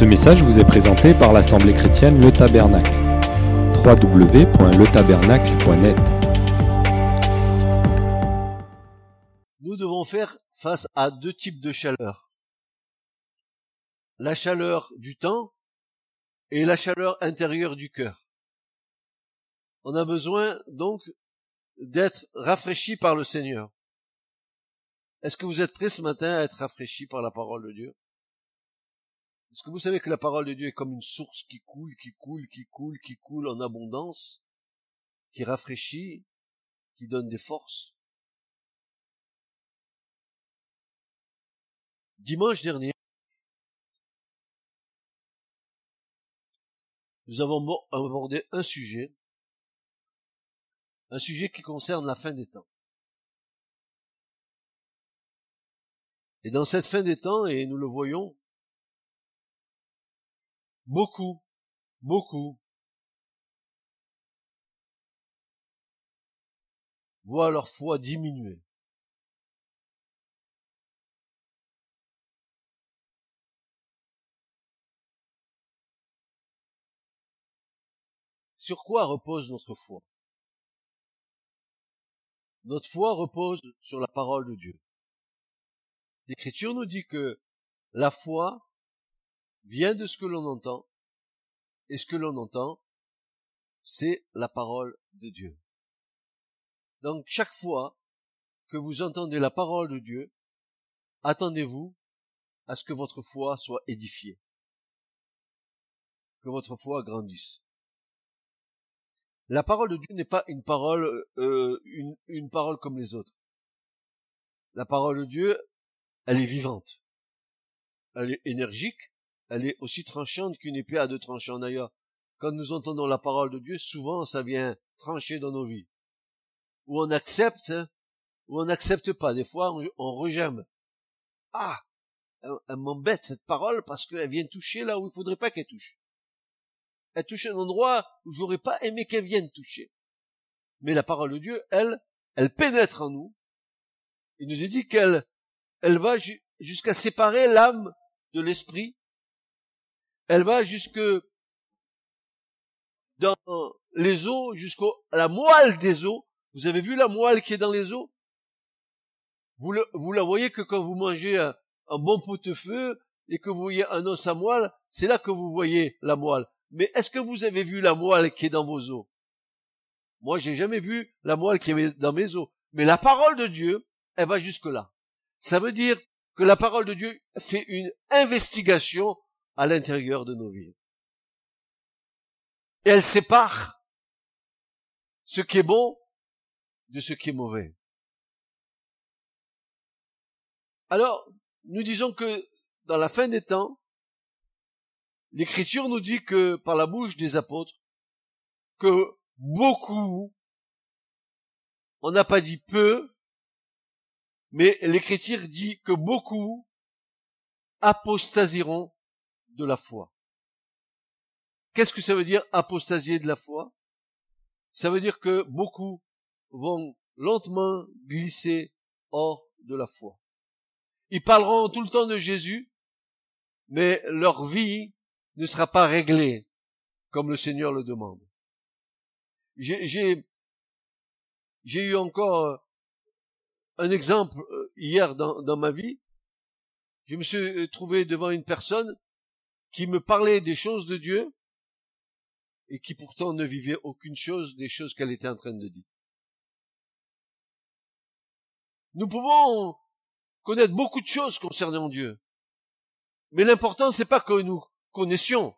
Ce message vous est présenté par l'Assemblée chrétienne Le Tabernacle. www.letabernacle.net Nous devons faire face à deux types de chaleur. La chaleur du temps et la chaleur intérieure du cœur. On a besoin donc d'être rafraîchi par le Seigneur. Est-ce que vous êtes prêts ce matin à être rafraîchi par la parole de Dieu? Est-ce que vous savez que la parole de Dieu est comme une source qui coule, qui coule, qui coule, qui coule en abondance, qui rafraîchit, qui donne des forces? Dimanche dernier, nous avons abordé un sujet, un sujet qui concerne la fin des temps. Et dans cette fin des temps, et nous le voyons, beaucoup, beaucoup voient leur foi diminuer. Sur quoi repose notre foi? Notre foi repose sur la parole de Dieu. L'Écriture nous dit que la foi vient de ce que l'on entend, et ce que l'on entend, c'est la parole de Dieu. Donc chaque fois que vous entendez la parole de Dieu, attendez-vous à ce que votre foi soit édifiée, que votre foi grandisse. La parole de Dieu n'est pas une parole, euh, une, une parole comme les autres. La parole de Dieu, elle est vivante, elle est énergique, elle est aussi tranchante qu'une épée à deux tranchants. D'ailleurs, quand nous entendons la parole de Dieu, souvent ça vient trancher dans nos vies. Ou on accepte, hein, ou on n'accepte pas. Des fois, on, on. Ah, elle, m'embête cette parole parce qu'elle vient toucher là où il faudrait pas qu'elle touche. Elle touche un endroit où j'aurais pas aimé qu'elle vienne toucher. Mais la parole de Dieu, elle, elle pénètre en nous. Il nous est dit qu'elle elle va jusqu'à séparer l'âme de l'esprit. Elle va jusque dans les os, jusqu'à la moelle des os. Vous avez vu la moelle qui est dans les os vous, vous la voyez que quand vous mangez un, bon pot-de-feu et que vous voyez un os à moelle, c'est là que vous voyez la moelle. Mais est-ce que vous avez vu la moelle qui est dans vos os Moi, j'ai jamais vu la moelle qui est dans mes os. Mais la parole de Dieu, elle va jusque là. Ça veut dire que la parole de Dieu fait une investigation à l'intérieur de nos vies. Et elle sépare ce qui est bon de ce qui est mauvais. Alors, nous disons que dans la fin des temps, l'Écriture nous dit que par la bouche des apôtres, que beaucoup, on n'a pas dit peu, mais l'Écriture dit que beaucoup apostasieront de la foi. Qu'est-ce que ça veut dire apostasier de la foi? Ça veut dire que beaucoup vont lentement glisser hors de la foi. Ils parleront tout le temps de Jésus, mais leur vie ne sera pas réglée comme le Seigneur le demande. J'ai eu encore un exemple euh, hier dans, dans ma vie. Je me suis euh, trouvé devant une personne qui me parlait des choses de Dieu et qui pourtant ne vivait aucune chose des choses qu'elle était en train de dire. Nous pouvons connaître beaucoup de choses concernant Dieu. Mais l'important, c'est pas que nous connaissions.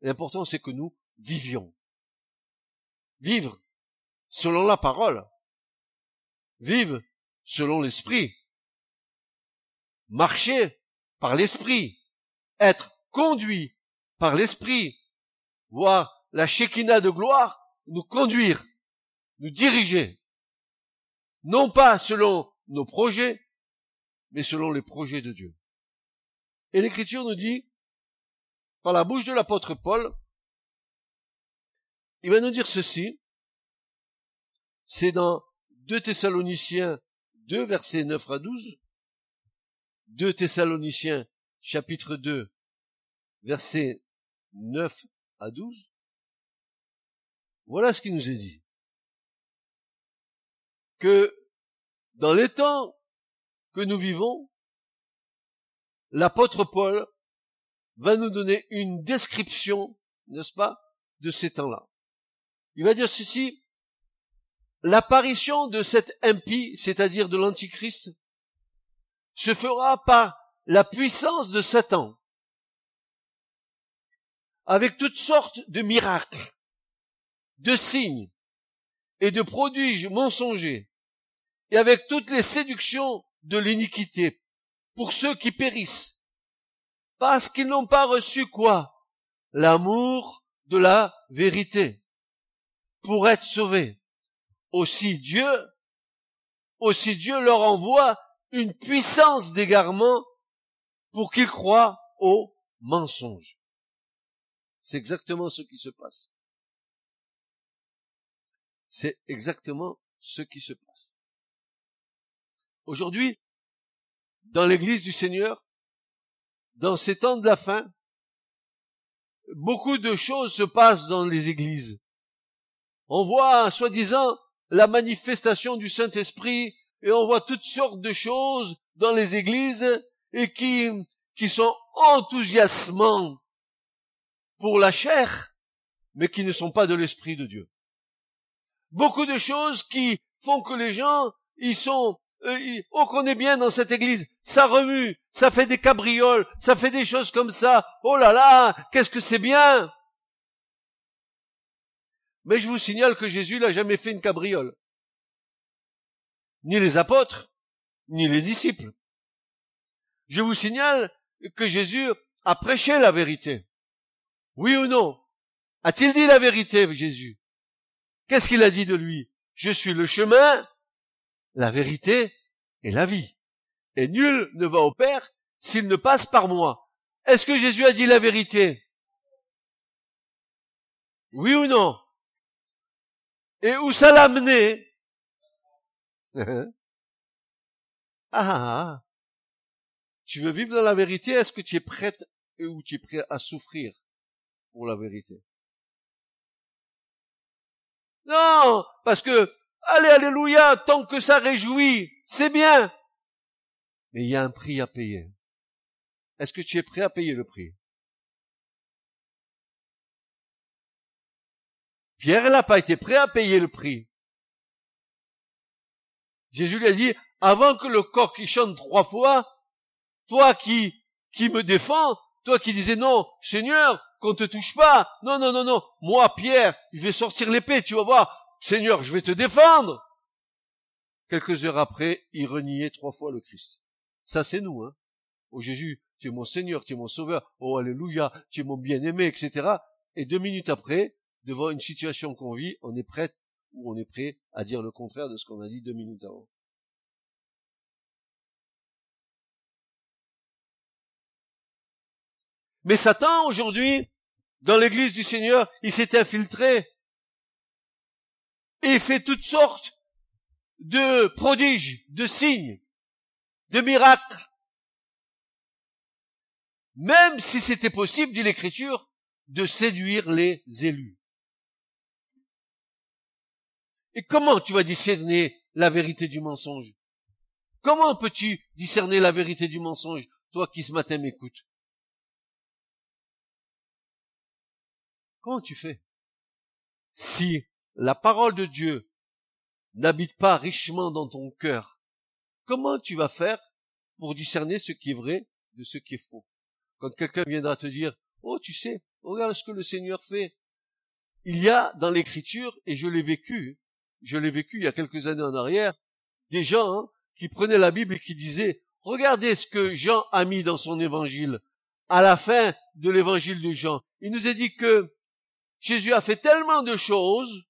L'important, c'est que nous vivions. Vivre selon la parole. Vivre selon l'esprit. Marcher par l'esprit. Être conduit par l'esprit. Voir la Shekinah de gloire nous conduire, nous diriger. Non pas selon nos projets, mais selon les projets de Dieu. Et l'écriture nous dit, par la bouche de l'apôtre Paul, il va nous dire ceci, c'est dans 2 Thessaloniciens 2, versets 9 à 12, 2 Thessaloniciens, chapitre 2, versets 9 à 12, voilà ce qui nous est dit. Que dans les temps que nous vivons, l'apôtre Paul va nous donner une description, n'est-ce pas, de ces temps-là. Il va dire ceci, l'apparition de cet impie, c'est-à-dire de l'antichrist, se fera par la puissance de Satan, avec toutes sortes de miracles, de signes et de prodiges mensongers, et avec toutes les séductions de l'iniquité, pour ceux qui périssent, parce qu'ils n'ont pas reçu quoi? L'amour de la vérité, pour être sauvés. Aussi Dieu, aussi Dieu leur envoie une puissance d'égarement pour qu'ils croient au mensonge. C'est exactement ce qui se passe. C'est exactement ce qui se passe. Aujourd'hui, dans l'église du Seigneur, dans ces temps de la fin, beaucoup de choses se passent dans les églises. On voit, soi-disant, la manifestation du Saint-Esprit et on voit toutes sortes de choses dans les églises et qui, qui sont enthousiasmants pour la chair, mais qui ne sont pas de l'Esprit de Dieu. Beaucoup de choses qui font que les gens, ils sont, euh, oh qu'on est bien dans cette église, ça remue, ça fait des cabrioles, ça fait des choses comme ça, oh là là, qu'est-ce que c'est bien Mais je vous signale que Jésus n'a jamais fait une cabriole. Ni les apôtres, ni les disciples. Je vous signale que Jésus a prêché la vérité. Oui ou non? A-t-il dit la vérité, Jésus? Qu'est-ce qu'il a dit de lui? Je suis le chemin, la vérité et la vie. Et nul ne va au Père s'il ne passe par moi. Est-ce que Jésus a dit la vérité? Oui ou non? Et où ça l'a amené ah, ah, ah, tu veux vivre dans la vérité? Est-ce que tu es prête ou tu es prêt à souffrir? Pour la vérité. Non, parce que, allez, alléluia, tant que ça réjouit, c'est bien. Mais il y a un prix à payer. Est-ce que tu es prêt à payer le prix? Pierre n'a pas été prêt à payer le prix. Jésus lui a dit, avant que le corps qui chante trois fois, toi qui, qui me défends, toi qui disais non, Seigneur, qu'on te touche pas. Non, non, non, non. Moi, Pierre, je vais sortir l'épée, tu vas voir. Seigneur, je vais te défendre. Quelques heures après, il reniait trois fois le Christ. Ça, c'est nous, hein. Oh Jésus, tu es mon Seigneur, tu es mon Sauveur. Oh Alléluia, tu es mon bien-aimé, etc. Et deux minutes après, devant une situation qu'on vit, on est prêt ou on est prêt à dire le contraire de ce qu'on a dit deux minutes avant. Mais Satan, aujourd'hui, dans l'église du Seigneur, il s'est infiltré et fait toutes sortes de prodiges, de signes, de miracles. Même si c'était possible, dit l'Écriture, de séduire les élus. Et comment tu vas discerner la vérité du mensonge? Comment peux-tu discerner la vérité du mensonge, toi qui ce matin m'écoutes? Comment tu fais? Si la parole de Dieu n'habite pas richement dans ton cœur, comment tu vas faire pour discerner ce qui est vrai de ce qui est faux? Quand quelqu'un viendra te dire, oh tu sais, regarde ce que le Seigneur fait. Il y a dans l'écriture, et je l'ai vécu, je l'ai vécu il y a quelques années en arrière, des gens hein, qui prenaient la Bible et qui disaient, regardez ce que Jean a mis dans son évangile. À la fin de l'évangile de Jean, il nous a dit que Jésus a fait tellement de choses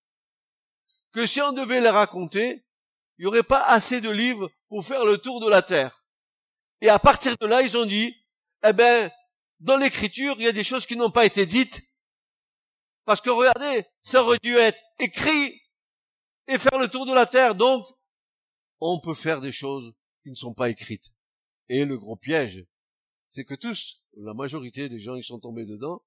que si on devait les raconter, il n'y aurait pas assez de livres pour faire le tour de la terre. Et à partir de là, ils ont dit, eh ben, dans l'écriture, il y a des choses qui n'ont pas été dites. Parce que regardez, ça aurait dû être écrit et faire le tour de la terre. Donc, on peut faire des choses qui ne sont pas écrites. Et le gros piège, c'est que tous la majorité des gens, ils sont tombés dedans,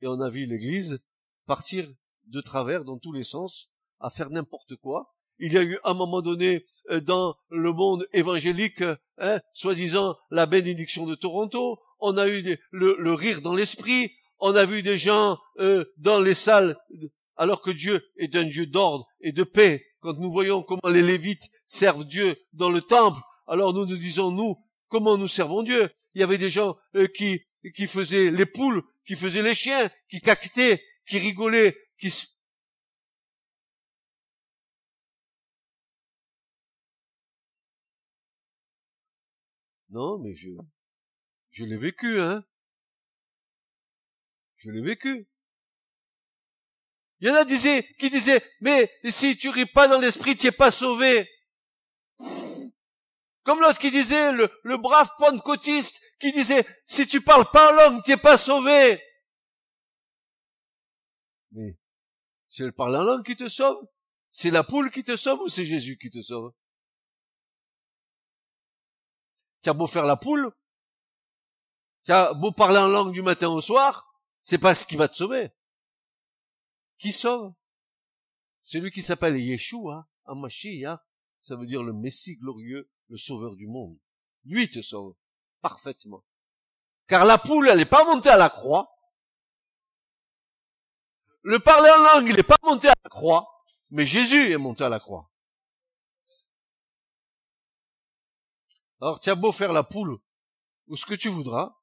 et on a vu l'église partir de travers dans tous les sens, à faire n'importe quoi. Il y a eu un moment donné euh, dans le monde évangélique, hein, soi-disant la bénédiction de Toronto. On a eu le, rire dans l'esprit. On a vu des gens euh, dans les salles, alors que Dieu est un Dieu d'ordre et de paix. Quand nous voyons comment les Lévites servent Dieu dans le temple, alors nous nous disons nous comment nous servons Dieu? Il y avait des gens euh, qui qui faisaient les poules, qui faisaient les chiens, qui cactaient, qui rigolaient, qui Non, mais je, je l'ai vécu, hein. Je l'ai vécu. Il y en a disait, qui disaient, mais si tu ris pas dans l'esprit, tu n'es pas sauvé. Comme l'autre qui disait, le, le brave pentecôtiste, qui disait, si tu parles pas en langue, tu n'es pas sauvé. Mais, c'est le parler en langue qui te sauve? C'est la poule qui te sauve ou c'est Jésus qui te sauve? Tu as beau faire la poule, tu as beau parler en langue du matin au soir, c'est pas ce qui va te sauver. Qui sauve? Celui qui s'appelle Yeshua, Amashia, ça veut dire le Messie glorieux, le sauveur du monde. Lui te sauve parfaitement. Car la poule, elle n'est pas montée à la croix. Le parler en langue, il n'est pas monté à la croix, mais Jésus est monté à la croix. Alors, tu beau faire la poule ou ce que tu voudras,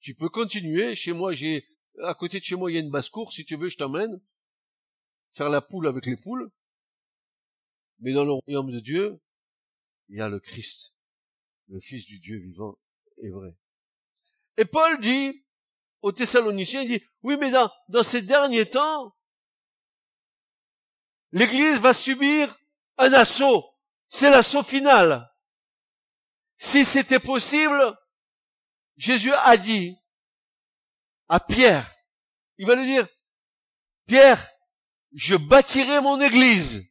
tu peux continuer. Chez moi, j'ai, à côté de chez moi, il y a une basse-cour. Si tu veux, je t'emmène. Faire la poule avec les poules. Mais dans le royaume de Dieu, il y a le Christ, le Fils du Dieu vivant et vrai. Et Paul dit, aux Thessaloniciens, il dit, oui, mais dans, dans ces derniers temps, l'Église va subir un assaut. C'est l'assaut final. Si c'était possible, Jésus a dit à Pierre, il va lui dire, Pierre, je bâtirai mon église.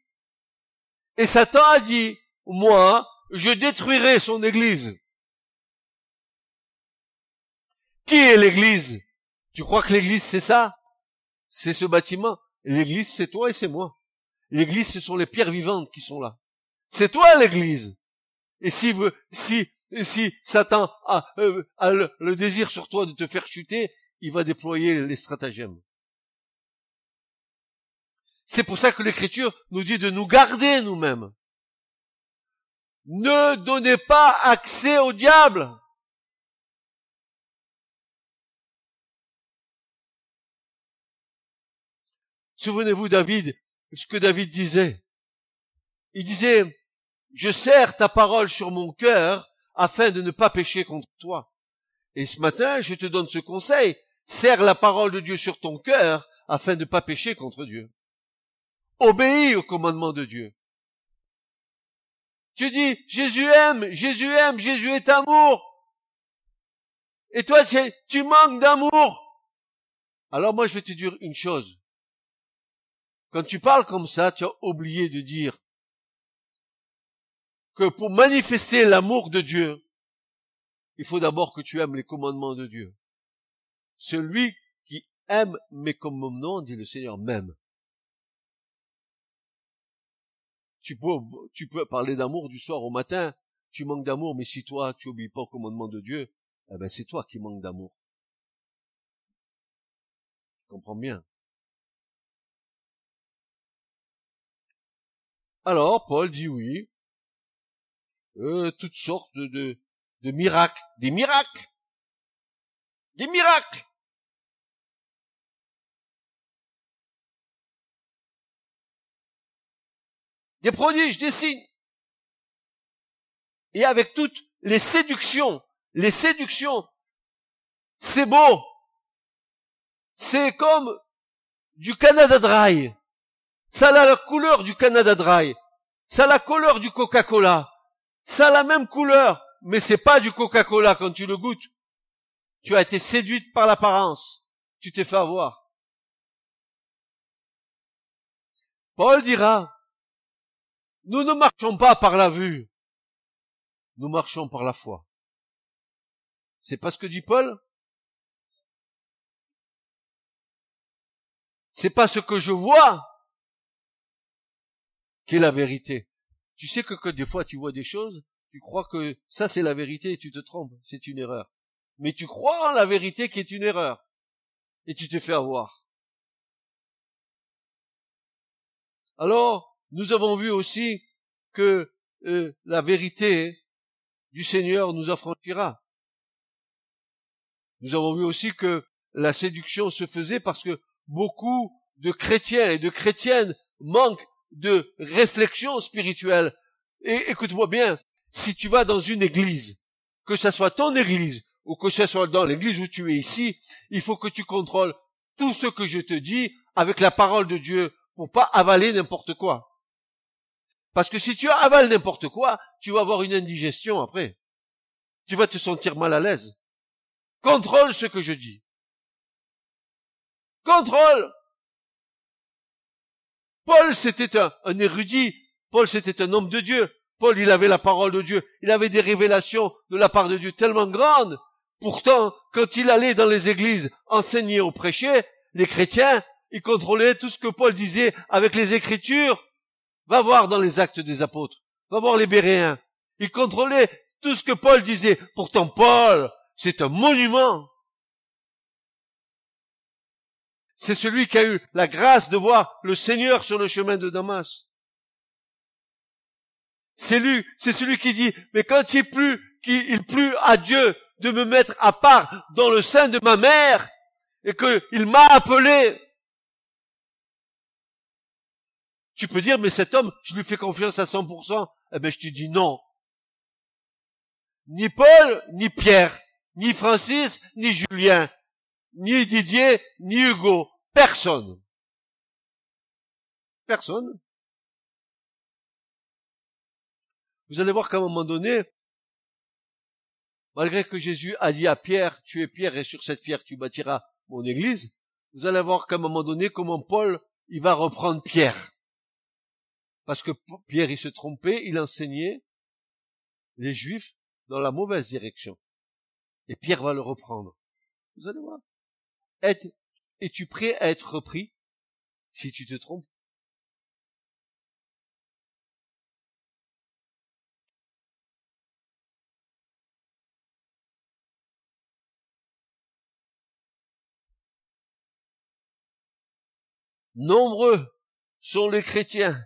Et Satan a dit, moi, je détruirai son église. Qui est l'église? Tu crois que l'église c'est ça? C'est ce bâtiment? L'église c'est toi et c'est moi. L'église ce sont les pierres vivantes qui sont là. C'est toi l'église. Et si, si, si Satan a, euh, le, le, désir sur toi de te faire chuter, il va déployer les stratagèmes. C'est pour ça que l'Écriture nous dit de nous garder nous-mêmes. Ne donnez pas accès au diable. Souvenez-vous David, ce que David disait. Il disait, je serre ta parole sur mon cœur afin de ne pas pécher contre toi. Et ce matin, je te donne ce conseil. Serre la parole de Dieu sur ton cœur afin de ne pas pécher contre Dieu. Obéis au commandement de Dieu. Tu dis, Jésus aime, Jésus aime, Jésus est amour. Et toi, tu manques d'amour. Alors moi, je vais te dire une chose. Quand tu parles comme ça, tu as oublié de dire que pour manifester l'amour de Dieu, il faut d'abord que tu aimes les commandements de Dieu. Celui qui aime mes commandements, dit le Seigneur, même. Tu peux, tu peux parler d'amour du soir au matin, tu manques d'amour, mais si toi, tu obéis pas aux commandements de Dieu, eh ben, c'est toi qui manques d'amour. Tu comprends bien? Alors, Paul dit oui, euh, toutes sortes de, de miracles, des miracles, des miracles. Des prodiges, des signes. Et avec toutes les séductions, les séductions, c'est beau. C'est comme du Canada Dry. Ça a la couleur du Canada Dry. Ça a la couleur du Coca-Cola. Ça a la même couleur, mais c'est pas du Coca-Cola quand tu le goûtes. Tu as été séduite par l'apparence. Tu t'es fait avoir. Paul dira, nous ne marchons pas par la vue. Nous marchons par la foi. C'est pas ce que dit Paul? C'est pas ce que je vois, qui est la vérité. Tu sais que, des fois tu vois des choses, tu crois que ça c'est la vérité et tu te trompes, c'est une erreur. Mais tu crois en la vérité qui est une erreur. Et tu te fais avoir. Alors, nous avons vu aussi que euh, la vérité du Seigneur nous affranchira. Nous avons vu aussi que la séduction se faisait parce que beaucoup de chrétiens et de chrétiennes manquent de réflexion spirituelle. Et écoute-moi bien, si tu vas dans une église, que ce soit ton église ou que ce soit dans l'église où tu es ici, il faut que tu contrôles tout ce que je te dis avec la parole de Dieu pour pas avaler n'importe quoi. Parce que si tu avales n'importe quoi, tu vas avoir une indigestion après. Tu vas te sentir mal à l'aise. Contrôle ce que je dis. Contrôle. Paul, c'était un, un érudit. Paul, c'était un homme de Dieu. Paul, il avait la parole de Dieu. Il avait des révélations de la part de Dieu tellement grandes. Pourtant, quand il allait dans les églises enseigner ou prêcher, les chrétiens, ils contrôlaient tout ce que Paul disait avec les Écritures. Va voir dans les actes des apôtres. Va voir les Béréens. Ils contrôlaient tout ce que Paul disait. Pourtant, Paul, c'est un monument. C'est celui qui a eu la grâce de voir le Seigneur sur le chemin de Damas. C'est lui, c'est celui qui dit, mais quand il plut, qu'il à Dieu de me mettre à part dans le sein de ma mère, et qu'il m'a appelé. Tu peux dire, mais cet homme, je lui fais confiance à 100%. Eh ben, je te dis non. Ni Paul, ni Pierre, ni Francis, ni Julien, ni Didier, ni Hugo. Personne. Personne. Vous allez voir qu'à un moment donné, malgré que Jésus a dit à Pierre, tu es Pierre et sur cette pierre tu bâtiras mon église, vous allez voir qu'à un moment donné comment Paul, il va reprendre Pierre. Parce que Pierre, il se trompait, il enseignait les Juifs dans la mauvaise direction. Et Pierre va le reprendre. Vous allez voir. Es-tu prêt à être repris si tu te trompes? Nombreux sont les chrétiens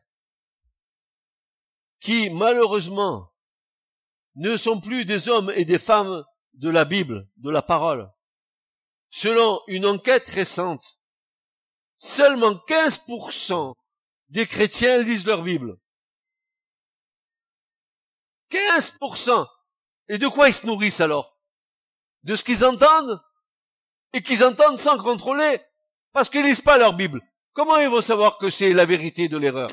qui, malheureusement, ne sont plus des hommes et des femmes de la Bible, de la parole. Selon une enquête récente, seulement 15% des chrétiens lisent leur Bible. 15%. Et de quoi ils se nourrissent alors? De ce qu'ils entendent? Et qu'ils entendent sans contrôler? Parce qu'ils lisent pas leur Bible. Comment ils vont savoir que c'est la vérité de l'erreur?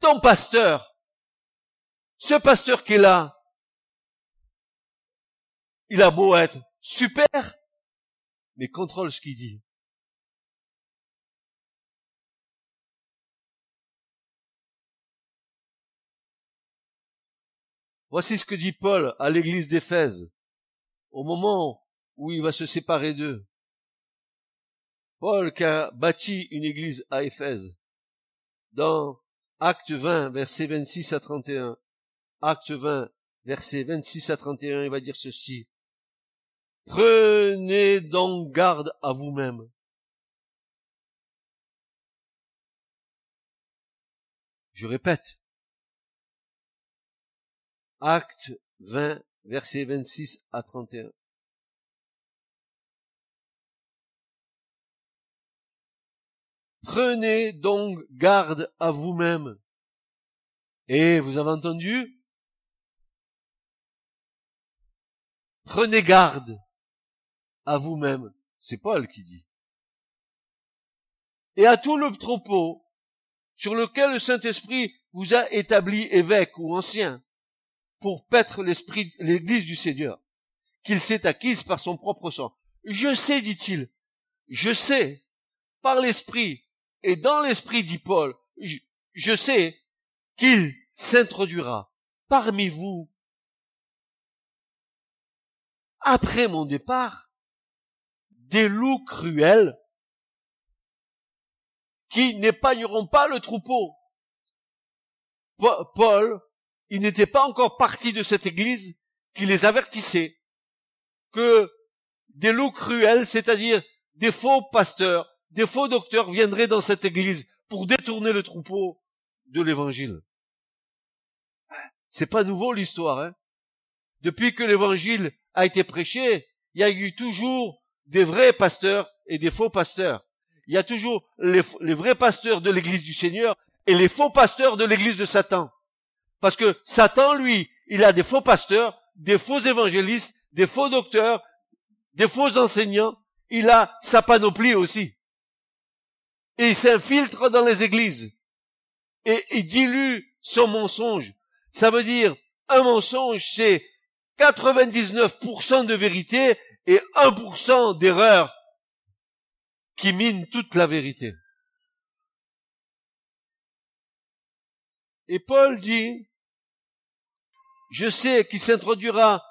Ton pasteur, ce pasteur qui est là, il a beau être super, mais contrôle ce qu'il dit. Voici ce que dit Paul à l'église d'Éphèse au moment où il va se séparer d'eux. Paul qui a bâti une église à Éphèse, dans Acte 20, verset 26 à 31, Acte 20, verset 26 à 31, il va dire ceci. Prenez donc garde à vous-même. Je répète. Acte 20, verset 26 à 31. Prenez donc garde à vous-même. Et vous avez entendu? Prenez garde à vous-même. C'est Paul qui dit. Et à tout le troupeau sur lequel le Saint-Esprit vous a établi évêque ou ancien pour paître l'esprit, l'église du Seigneur, qu'il s'est acquise par son propre sang. Je sais, dit-il, je sais, par l'esprit, et dans l'esprit, dit Paul, je, je sais qu'il s'introduira parmi vous après mon départ des loups cruels qui n'épargneront pas le troupeau. Paul, il n'était pas encore parti de cette église qui les avertissait que des loups cruels, c'est-à-dire des faux pasteurs, des faux docteurs viendraient dans cette église pour détourner le troupeau de l'évangile. C'est pas nouveau l'histoire, hein. Depuis que l'évangile a été prêché, il y a eu toujours des vrais pasteurs et des faux pasteurs. Il y a toujours les, vrais pasteurs de l'église du Seigneur et les faux pasteurs de l'église de Satan. Parce que Satan, lui, il a des faux pasteurs, des faux évangélistes, des faux docteurs, des faux enseignants. Il a sa panoplie aussi. Et il s'infiltre dans les églises. Et il dilue son mensonge. Ça veut dire, un mensonge, c'est 99% de vérité et 1% d'erreur qui mine toute la vérité. Et Paul dit, je sais qu'il s'introduira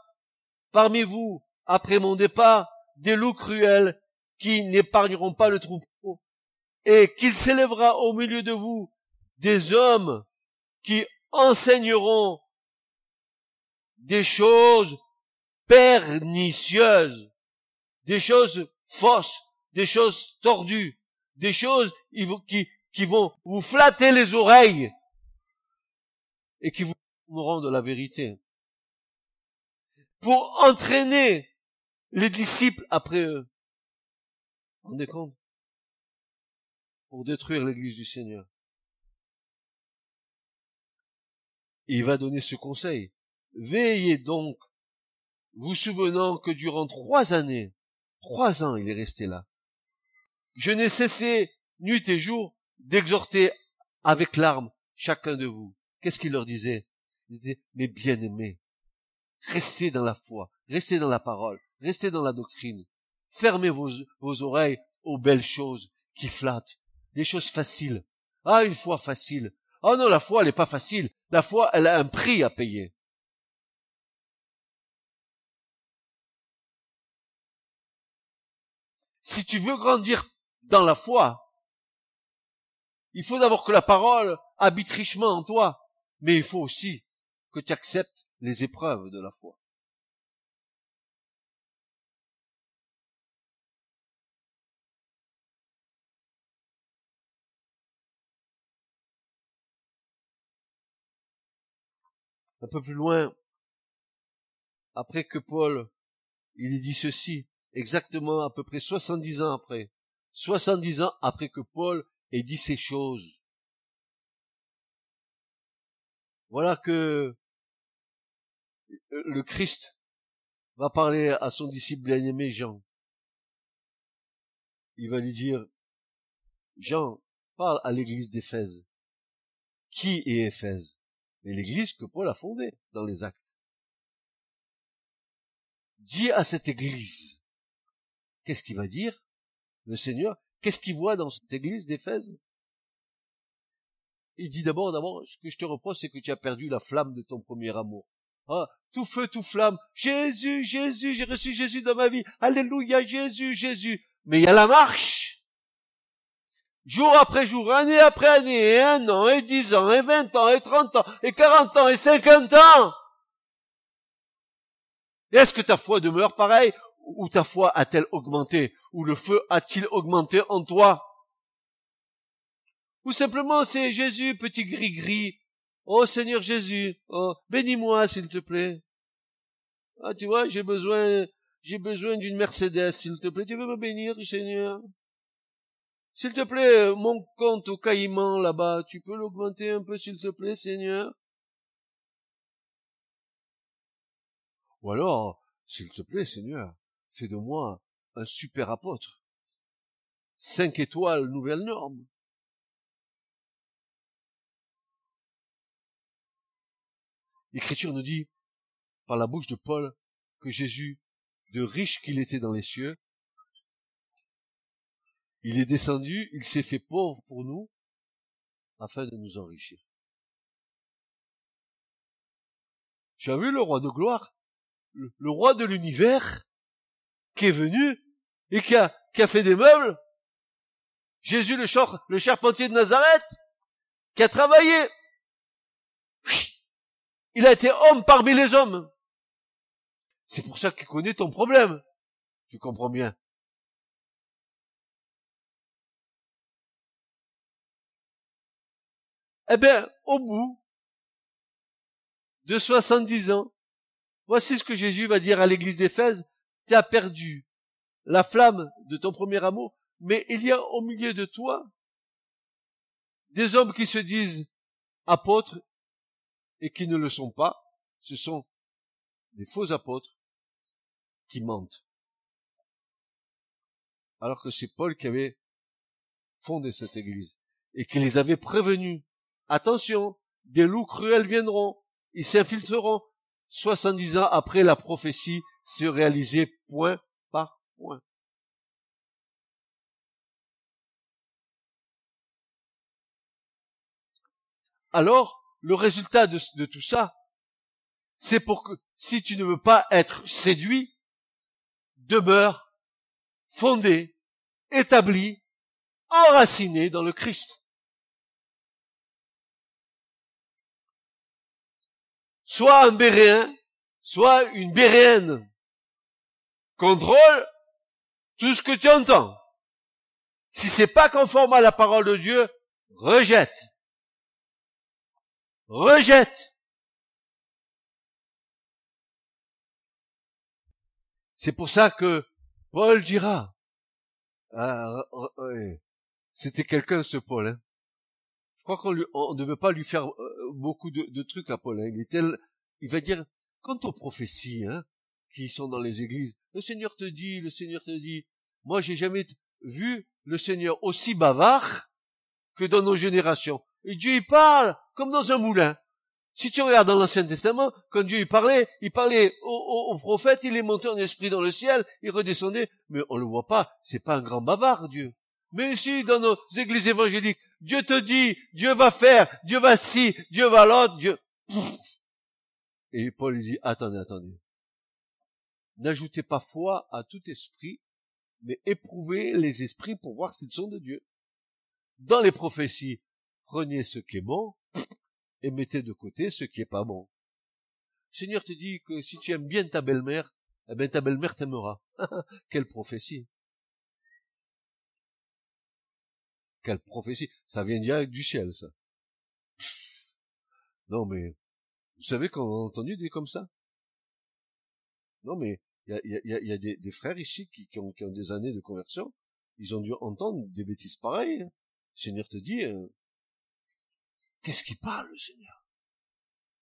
parmi vous, après mon départ, des loups cruels qui n'épargneront pas le troupeau, et qu'il s'élèvera au milieu de vous des hommes qui enseigneront des choses pernicieuses, des choses fausses, des choses tordues, des choses qui, vont vous flatter les oreilles et qui vous de la vérité. Pour entraîner les disciples après eux. Vous vous rendez compte? Pour détruire l'église du Seigneur. il va donner ce conseil. Veillez donc, vous souvenant que durant trois années, trois ans il est resté là, je n'ai cessé nuit et jour d'exhorter avec larmes chacun de vous. Qu'est-ce qu'il leur disait? Il disait, mes bien-aimés, restez dans la foi, restez dans la parole, restez dans la doctrine, fermez vos, vos oreilles aux belles choses qui flattent, les choses faciles. Ah, une foi facile. Ah non, la foi, elle n'est pas facile. La foi, elle a un prix à payer. Si tu veux grandir dans la foi, il faut d'abord que la parole habite richement en toi, mais il faut aussi que tu acceptes les épreuves de la foi. Un peu plus loin, après que Paul, il dit ceci, exactement à peu près 70 ans après, 70 ans après que Paul ait dit ces choses. Voilà que le Christ va parler à son disciple bien-aimé Jean. Il va lui dire, Jean, parle à l'église d'Éphèse. Qui est Éphèse? Mais l'église que Paul a fondée dans les actes. Dis à cette église, qu'est-ce qu'il va dire Le Seigneur, qu'est-ce qu'il voit dans cette église d'Éphèse? Il dit d'abord, d'abord, ce que je te reproche, c'est que tu as perdu la flamme de ton premier amour. Ah, tout feu, tout flamme. Jésus, Jésus, j'ai reçu Jésus dans ma vie. Alléluia, Jésus, Jésus. Mais il y a la marche. Jour après jour, année après année, et un an, et dix ans, et vingt ans, et trente ans, et quarante ans, et cinquante ans. Est-ce que ta foi demeure pareille, ou ta foi a-t-elle augmenté, ou le feu a-t-il augmenté en toi? Ou simplement c'est Jésus, petit gris-gris, Oh Seigneur Jésus, oh, bénis-moi s'il te plaît. Ah, tu vois, j'ai besoin, j'ai besoin d'une Mercedes, s'il te plaît. Tu veux me bénir, Seigneur? S'il te plaît, mon compte au Caïman là-bas, tu peux l'augmenter un peu, s'il te plaît, Seigneur? Ou alors, s'il te plaît, Seigneur, fais de moi un super apôtre. Cinq étoiles, nouvelle norme. L'Écriture nous dit, par la bouche de Paul, que Jésus, de riche qu'il était dans les cieux, il est descendu, il s'est fait pauvre pour nous, afin de nous enrichir. Tu vu le roi de gloire, le, roi de l'univers, qui est venu et qui a, fait des meubles. Jésus, le, le charpentier de Nazareth, qui a travaillé. Il a été homme parmi les hommes. C'est pour ça qu'il connaît ton problème. Tu comprends bien. Eh bien, au bout de 70 ans, voici ce que Jésus va dire à l'église d'Éphèse. Tu as perdu la flamme de ton premier amour, mais il y a au milieu de toi des hommes qui se disent apôtres et qui ne le sont pas. Ce sont des faux apôtres qui mentent. Alors que c'est Paul qui avait fondé cette église et qui les avait prévenus Attention, des loups cruels viendront, ils s'infiltreront. 70 ans après la prophétie se réalisait point par point. Alors, le résultat de, de tout ça, c'est pour que, si tu ne veux pas être séduit, demeure fondé, établi, enraciné dans le Christ. Soit un béréen, soit une béréenne. Contrôle tout ce que tu entends. Si c'est pas conforme à la parole de Dieu, rejette. Rejette. C'est pour ça que Paul dira, ah, c'était quelqu'un ce Paul, hein crois qu'on ne veut pas lui faire euh, beaucoup de, trucs à Paul. Hein. Il il va dire, quant aux prophéties, hein, qui sont dans les églises, le Seigneur te dit, le Seigneur te dit. Moi, j'ai jamais vu le Seigneur aussi bavard que dans nos générations. Et Dieu, il parle comme dans un moulin. Si tu regardes dans l'Ancien Testament, quand Dieu il parlait, il parlait au, au, prophète, il est monté en esprit dans le ciel, il redescendait, mais on le voit pas, c'est pas un grand bavard, Dieu. Mais ici, dans nos églises évangéliques, Dieu te dit, Dieu va faire, Dieu va ci, Dieu va l'autre, Dieu... Et Paul lui dit, attendez, attendez. N'ajoutez pas foi à tout esprit, mais éprouvez les esprits pour voir s'ils sont de Dieu. Dans les prophéties, prenez ce qui est bon et mettez de côté ce qui est pas bon. Seigneur te dit que si tu aimes bien ta belle-mère, eh bien ta belle-mère t'aimera. Quelle prophétie. Quelle prophétie Ça vient direct du ciel, ça. Non, mais vous savez qu'on a entendu des comme ça? Non, mais il y a, des, frères ici qui, ont, des années de conversion. Ils ont dû entendre des bêtises pareilles. Le Seigneur te dit, euh, qu'est-ce qui parle, le Seigneur?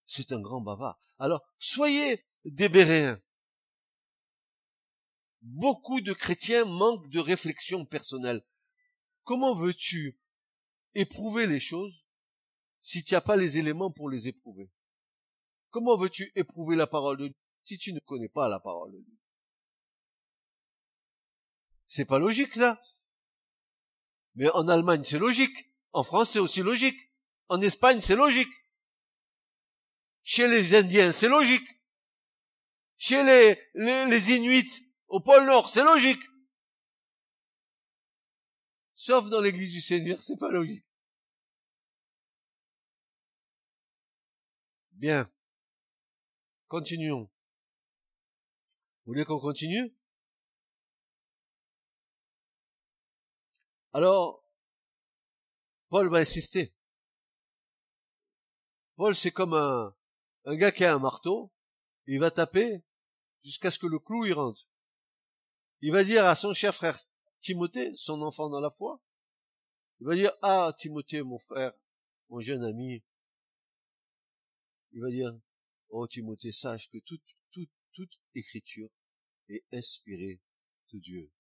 C'est un grand bavard. Alors, soyez des Béréens. Beaucoup de chrétiens manquent de réflexion personnelle. Comment veux-tu éprouver les choses si tu n'as pas les éléments pour les éprouver? Comment veux-tu éprouver la parole de Dieu si tu ne connais pas la parole de Dieu? C'est pas logique ça. Mais en Allemagne c'est logique. En France c'est aussi logique. En Espagne c'est logique. Chez les Indiens c'est logique. Chez les, les, les Inuits au pôle Nord c'est logique. Sauf dans l'église du Seigneur, c'est pas logique. Bien. Continuons. Vous voulez qu'on continue? Alors, Paul va insister. Paul, c'est comme un, un gars qui a un marteau, il va taper jusqu'à ce que le clou y rentre. Il va dire à son cher frère, Timothée, son enfant dans la foi, il va dire, ah, Timothée, mon frère, mon jeune ami, il va dire, oh, Timothée, sache que toute, toute, toute écriture est inspirée de Dieu.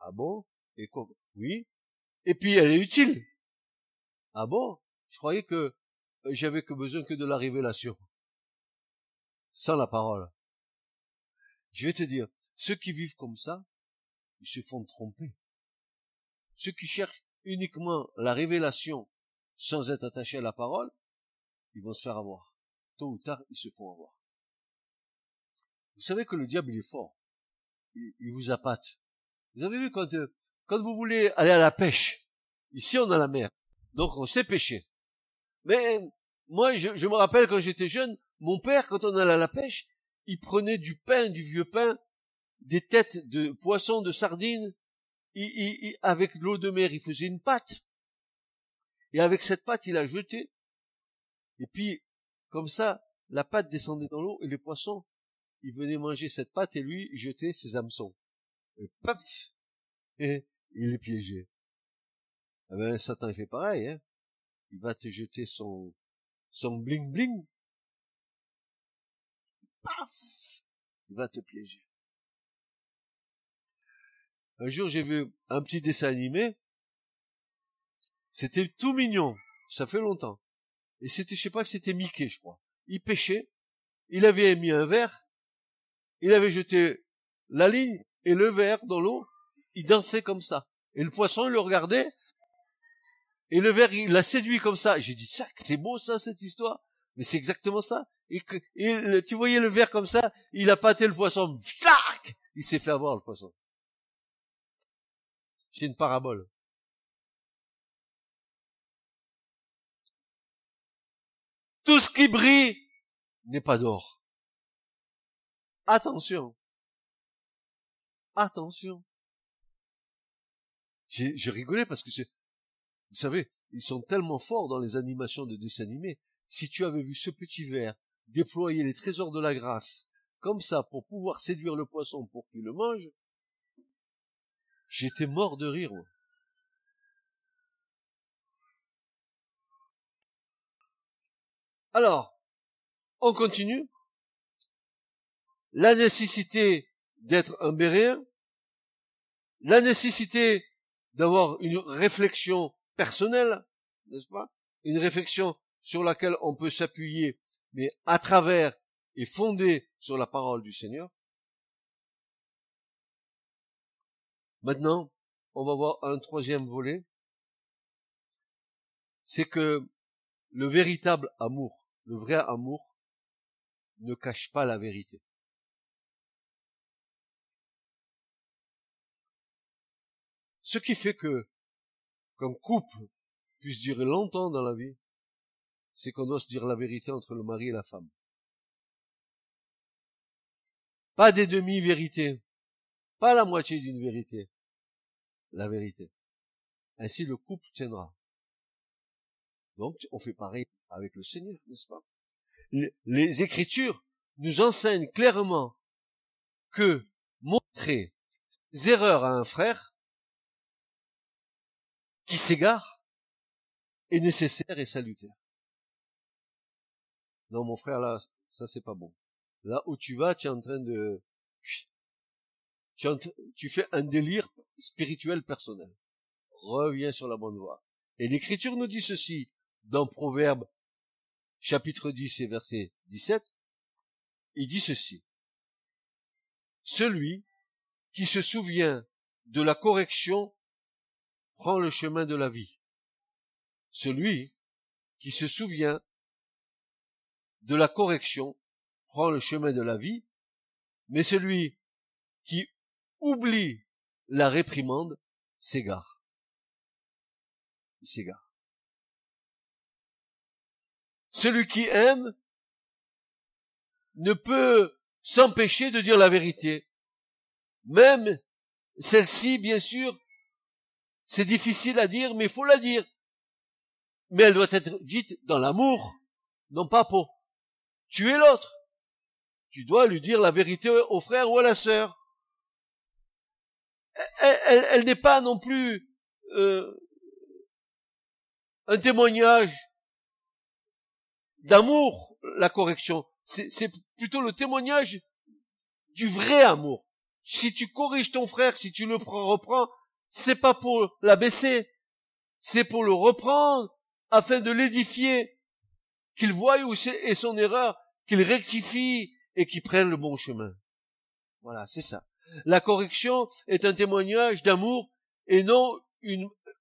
Ah bon? Et quoi? Oui. Et puis, elle est utile. Ah bon? Je croyais que j'avais que besoin que de la révélation. Sans la parole. Je vais te dire, ceux qui vivent comme ça, ils se font tromper. Ceux qui cherchent uniquement la révélation sans être attachés à la parole, ils vont se faire avoir. Tôt ou tard, ils se font avoir. Vous savez que le diable, il est fort. Il, vous appâte. Vous avez vu quand, euh, quand vous voulez aller à la pêche, ici on a la mer, donc on sait pêcher. Mais moi, je, je me rappelle quand j'étais jeune, mon père, quand on allait à la pêche, il prenait du pain, du vieux pain, des têtes de poissons, de sardines, il, avec l'eau de mer, il faisait une pâte, et avec cette pâte, il a jeté, et puis, comme ça, la pâte descendait dans l'eau, et les poissons, ils venaient manger cette pâte, et lui, il jetait ses hameçons. Et paf! Et il les piégeait. Eh ben, Satan, il fait pareil, hein. Il va te jeter son, son bling bling. Paf! Il va te piéger. Un jour, j'ai vu un petit dessin animé. C'était tout mignon. Ça fait longtemps. Et c'était, je sais pas c'était Mickey, je crois. Il pêchait. Il avait mis un verre. Il avait jeté la ligne et le verre dans l'eau. Il dansait comme ça. Et le poisson, il le regardait. Et le verre, il l'a séduit comme ça. J'ai dit, ça, c'est beau ça, cette histoire. Mais c'est exactement ça. Et, tu voyais le verre comme ça, il a pâté le poisson. Il s'est fait avoir le poisson. C'est une parabole. Tout ce qui brille n'est pas d'or. Attention. Attention. J'ai rigolé parce que c'est, vous savez, ils sont tellement forts dans les animations de dessins animés. Si tu avais vu ce petit verre déployer les trésors de la grâce comme ça pour pouvoir séduire le poisson pour qu'il le mange, J'étais mort de rire. Alors, on continue. La nécessité d'être un béréen, la nécessité d'avoir une réflexion personnelle, n'est-ce pas? Une réflexion sur laquelle on peut s'appuyer, mais à travers et fondée sur la parole du Seigneur. Maintenant, on va voir un troisième volet. C'est que le véritable amour, le vrai amour, ne cache pas la vérité. Ce qui fait que, qu'un couple puisse durer longtemps dans la vie, c'est qu'on doit se dire la vérité entre le mari et la femme. Pas des demi-vérités. Pas la moitié d'une vérité. La vérité. Ainsi le couple tiendra. Donc on fait pareil avec le Seigneur, n'est-ce pas? Les Écritures nous enseignent clairement que montrer ses erreurs à un frère qui s'égare est nécessaire et salutaire. Non, mon frère, là, ça c'est pas bon. Là où tu vas, tu es en train de tu, fais un délire spirituel personnel. Reviens sur la bonne voie. Et l'Écriture nous dit ceci dans Proverbe chapitre 10 et verset 17. Il dit ceci. Celui qui se souvient de la correction prend le chemin de la vie. Celui qui se souvient de la correction prend le chemin de la vie, mais celui qui oublie la réprimande, s'égare. Il s'égare. Celui qui aime ne peut s'empêcher de dire la vérité. Même celle-ci, bien sûr, c'est difficile à dire, mais il faut la dire. Mais elle doit être dite dans l'amour, non pas pour tuer l'autre. Tu dois lui dire la vérité au frère ou à la sœur elle, n'est pas non plus euh, un témoignage d'amour, la correction. C'est plutôt le témoignage du vrai amour. Si tu corriges ton frère, si tu le prends, reprends, c'est pas pour l'abaisser, c'est pour le reprendre afin de l'édifier, qu'il voie où est son erreur, qu'il rectifie et qu'il prenne le bon chemin. Voilà, c'est ça. La correction est un témoignage d'amour et non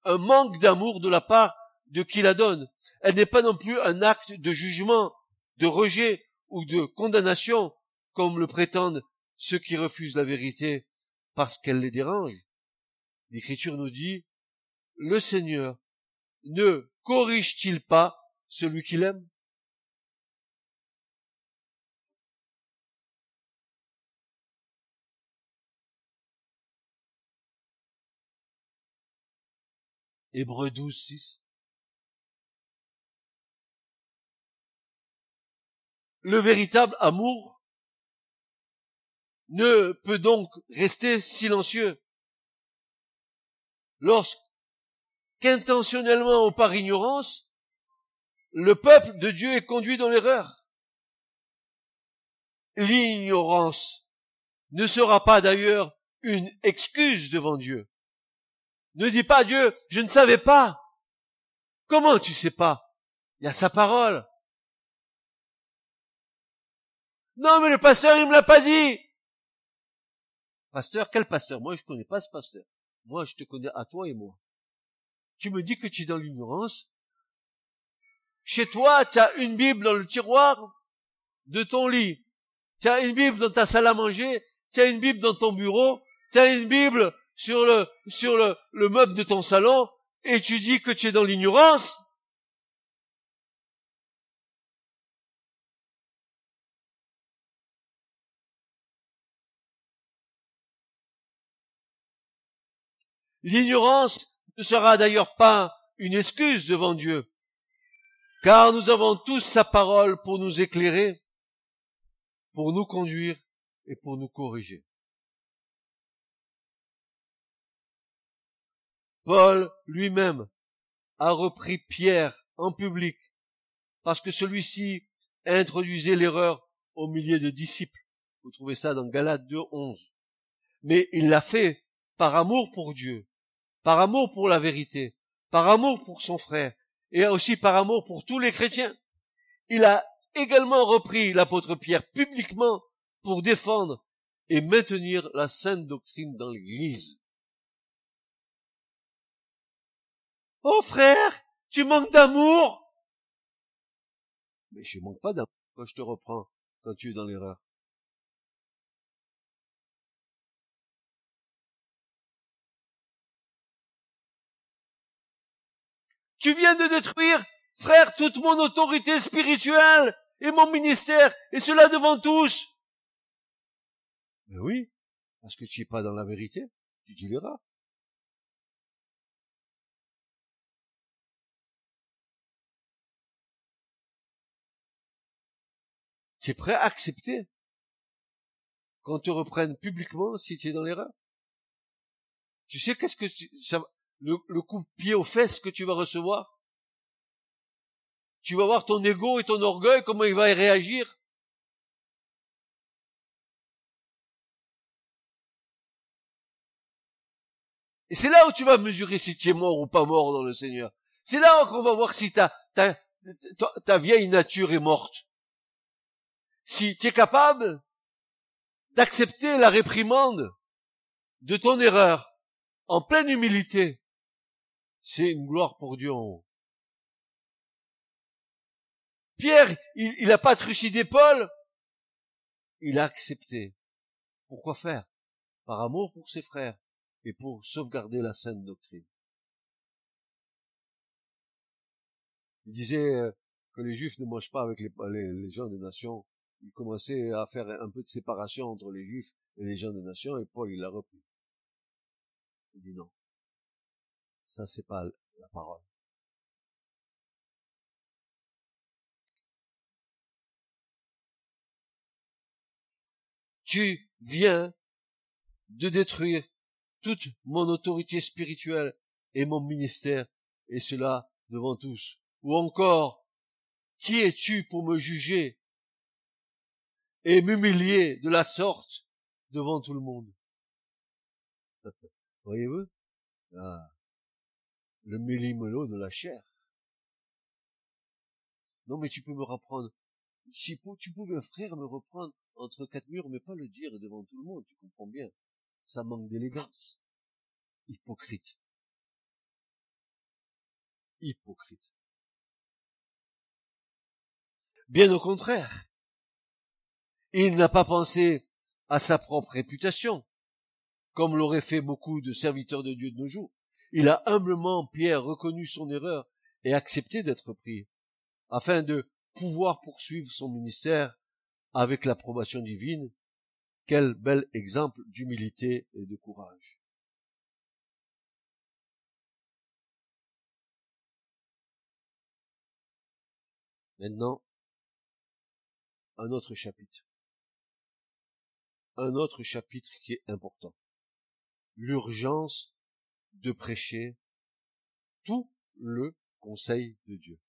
un manque d'amour de la part de qui la donne. Elle n'est pas non plus un acte de jugement, de rejet ou de condamnation, comme le prétendent ceux qui refusent la vérité parce qu'elle les dérange. l'Écriture nous dit, le Seigneur ne corrige-t-il pas celui qu'il aime Hébreu 12, 6. Le véritable amour ne peut donc rester silencieux. Lorsqu'intentionnellement ou par ignorance, le peuple de Dieu est conduit dans l'erreur. L'ignorance ne sera pas d'ailleurs une excuse devant Dieu. Ne dis pas à Dieu, je ne savais pas. Comment tu sais pas? Il y a sa parole. Non, mais le pasteur, il me l'a pas dit. Pasteur, quel pasteur? Moi, je connais pas ce pasteur. Moi, je te connais à toi et moi. Tu me dis que tu es dans l'ignorance. Chez toi, tu as une Bible dans le tiroir de ton lit. Tu as une Bible dans ta salle à manger. Tu une Bible dans ton bureau. Tu as une Bible sur le, sur le, le meuble de ton salon et tu dis que tu es dans l'ignorance, L'ignorance ne sera d'ailleurs pas une excuse devant Dieu, car nous avons tous sa parole pour nous éclairer, pour nous conduire et pour nous corriger. Paul lui-même a repris Pierre en public parce que celui-ci introduisait l'erreur au milieu de disciples. Vous trouvez ça dans Galates 2, 11. Mais il l'a fait par amour pour Dieu, par amour pour la vérité, par amour pour son frère, et aussi par amour pour tous les chrétiens. Il a également repris l'apôtre Pierre publiquement pour défendre et maintenir la sainte doctrine dans l'Église. Oh frère, tu manques d'amour. Mais je manque pas d'amour quand je te reprends, quand tu es dans l'erreur. Tu viens de détruire, frère, toute mon autorité spirituelle et mon ministère, et cela devant tous. Mais oui, parce que tu es pas dans la vérité, tu dis l'erreur. Tu es prêt à accepter qu'on te reprenne publiquement si tu es dans l'erreur? Tu sais qu'est-ce que ça, le, le coup pied aux fesses que tu vas recevoir? Tu vas voir ton ego et ton orgueil, comment il va y réagir? Et c'est là où tu vas mesurer si tu es mort ou pas mort dans le Seigneur. C'est là qu'on va voir si ta, ta vieille nature est morte si tu es capable d'accepter la réprimande de ton erreur en pleine humilité, c'est une gloire pour Dieu en haut. Pierre, il n'a pas trucidé Paul, il a accepté. Pourquoi faire? Par amour pour ses frères et pour sauvegarder la sainte doctrine. Il disait euh, que les juifs ne mangent pas avec les, les gens des nations il commençait à faire un peu de séparation entre les juifs et les gens des nations, et Paul, il l'a repris. Il dit non. Ça, c'est pas la parole. Tu viens de détruire toute mon autorité spirituelle et mon ministère, et cela devant tous. Ou encore, qui es-tu pour me juger et m'humilier de la sorte devant tout le monde. Voyez-vous? Ah, Le mélimelo de la chair. Non mais tu peux me reprendre. Si tu pouvais, frère, me reprendre entre quatre murs, mais pas le dire devant tout le monde, tu comprends bien. Ça manque d'élégance. Hypocrite. Hypocrite. Bien au contraire. Il n'a pas pensé à sa propre réputation, comme l'auraient fait beaucoup de serviteurs de Dieu de nos jours. Il a humblement, Pierre, reconnu son erreur et accepté d'être pris, afin de pouvoir poursuivre son ministère avec l'approbation divine. Quel bel exemple d'humilité et de courage. Maintenant, un autre chapitre. Un autre chapitre qui est important. L'urgence de prêcher tout le conseil de Dieu.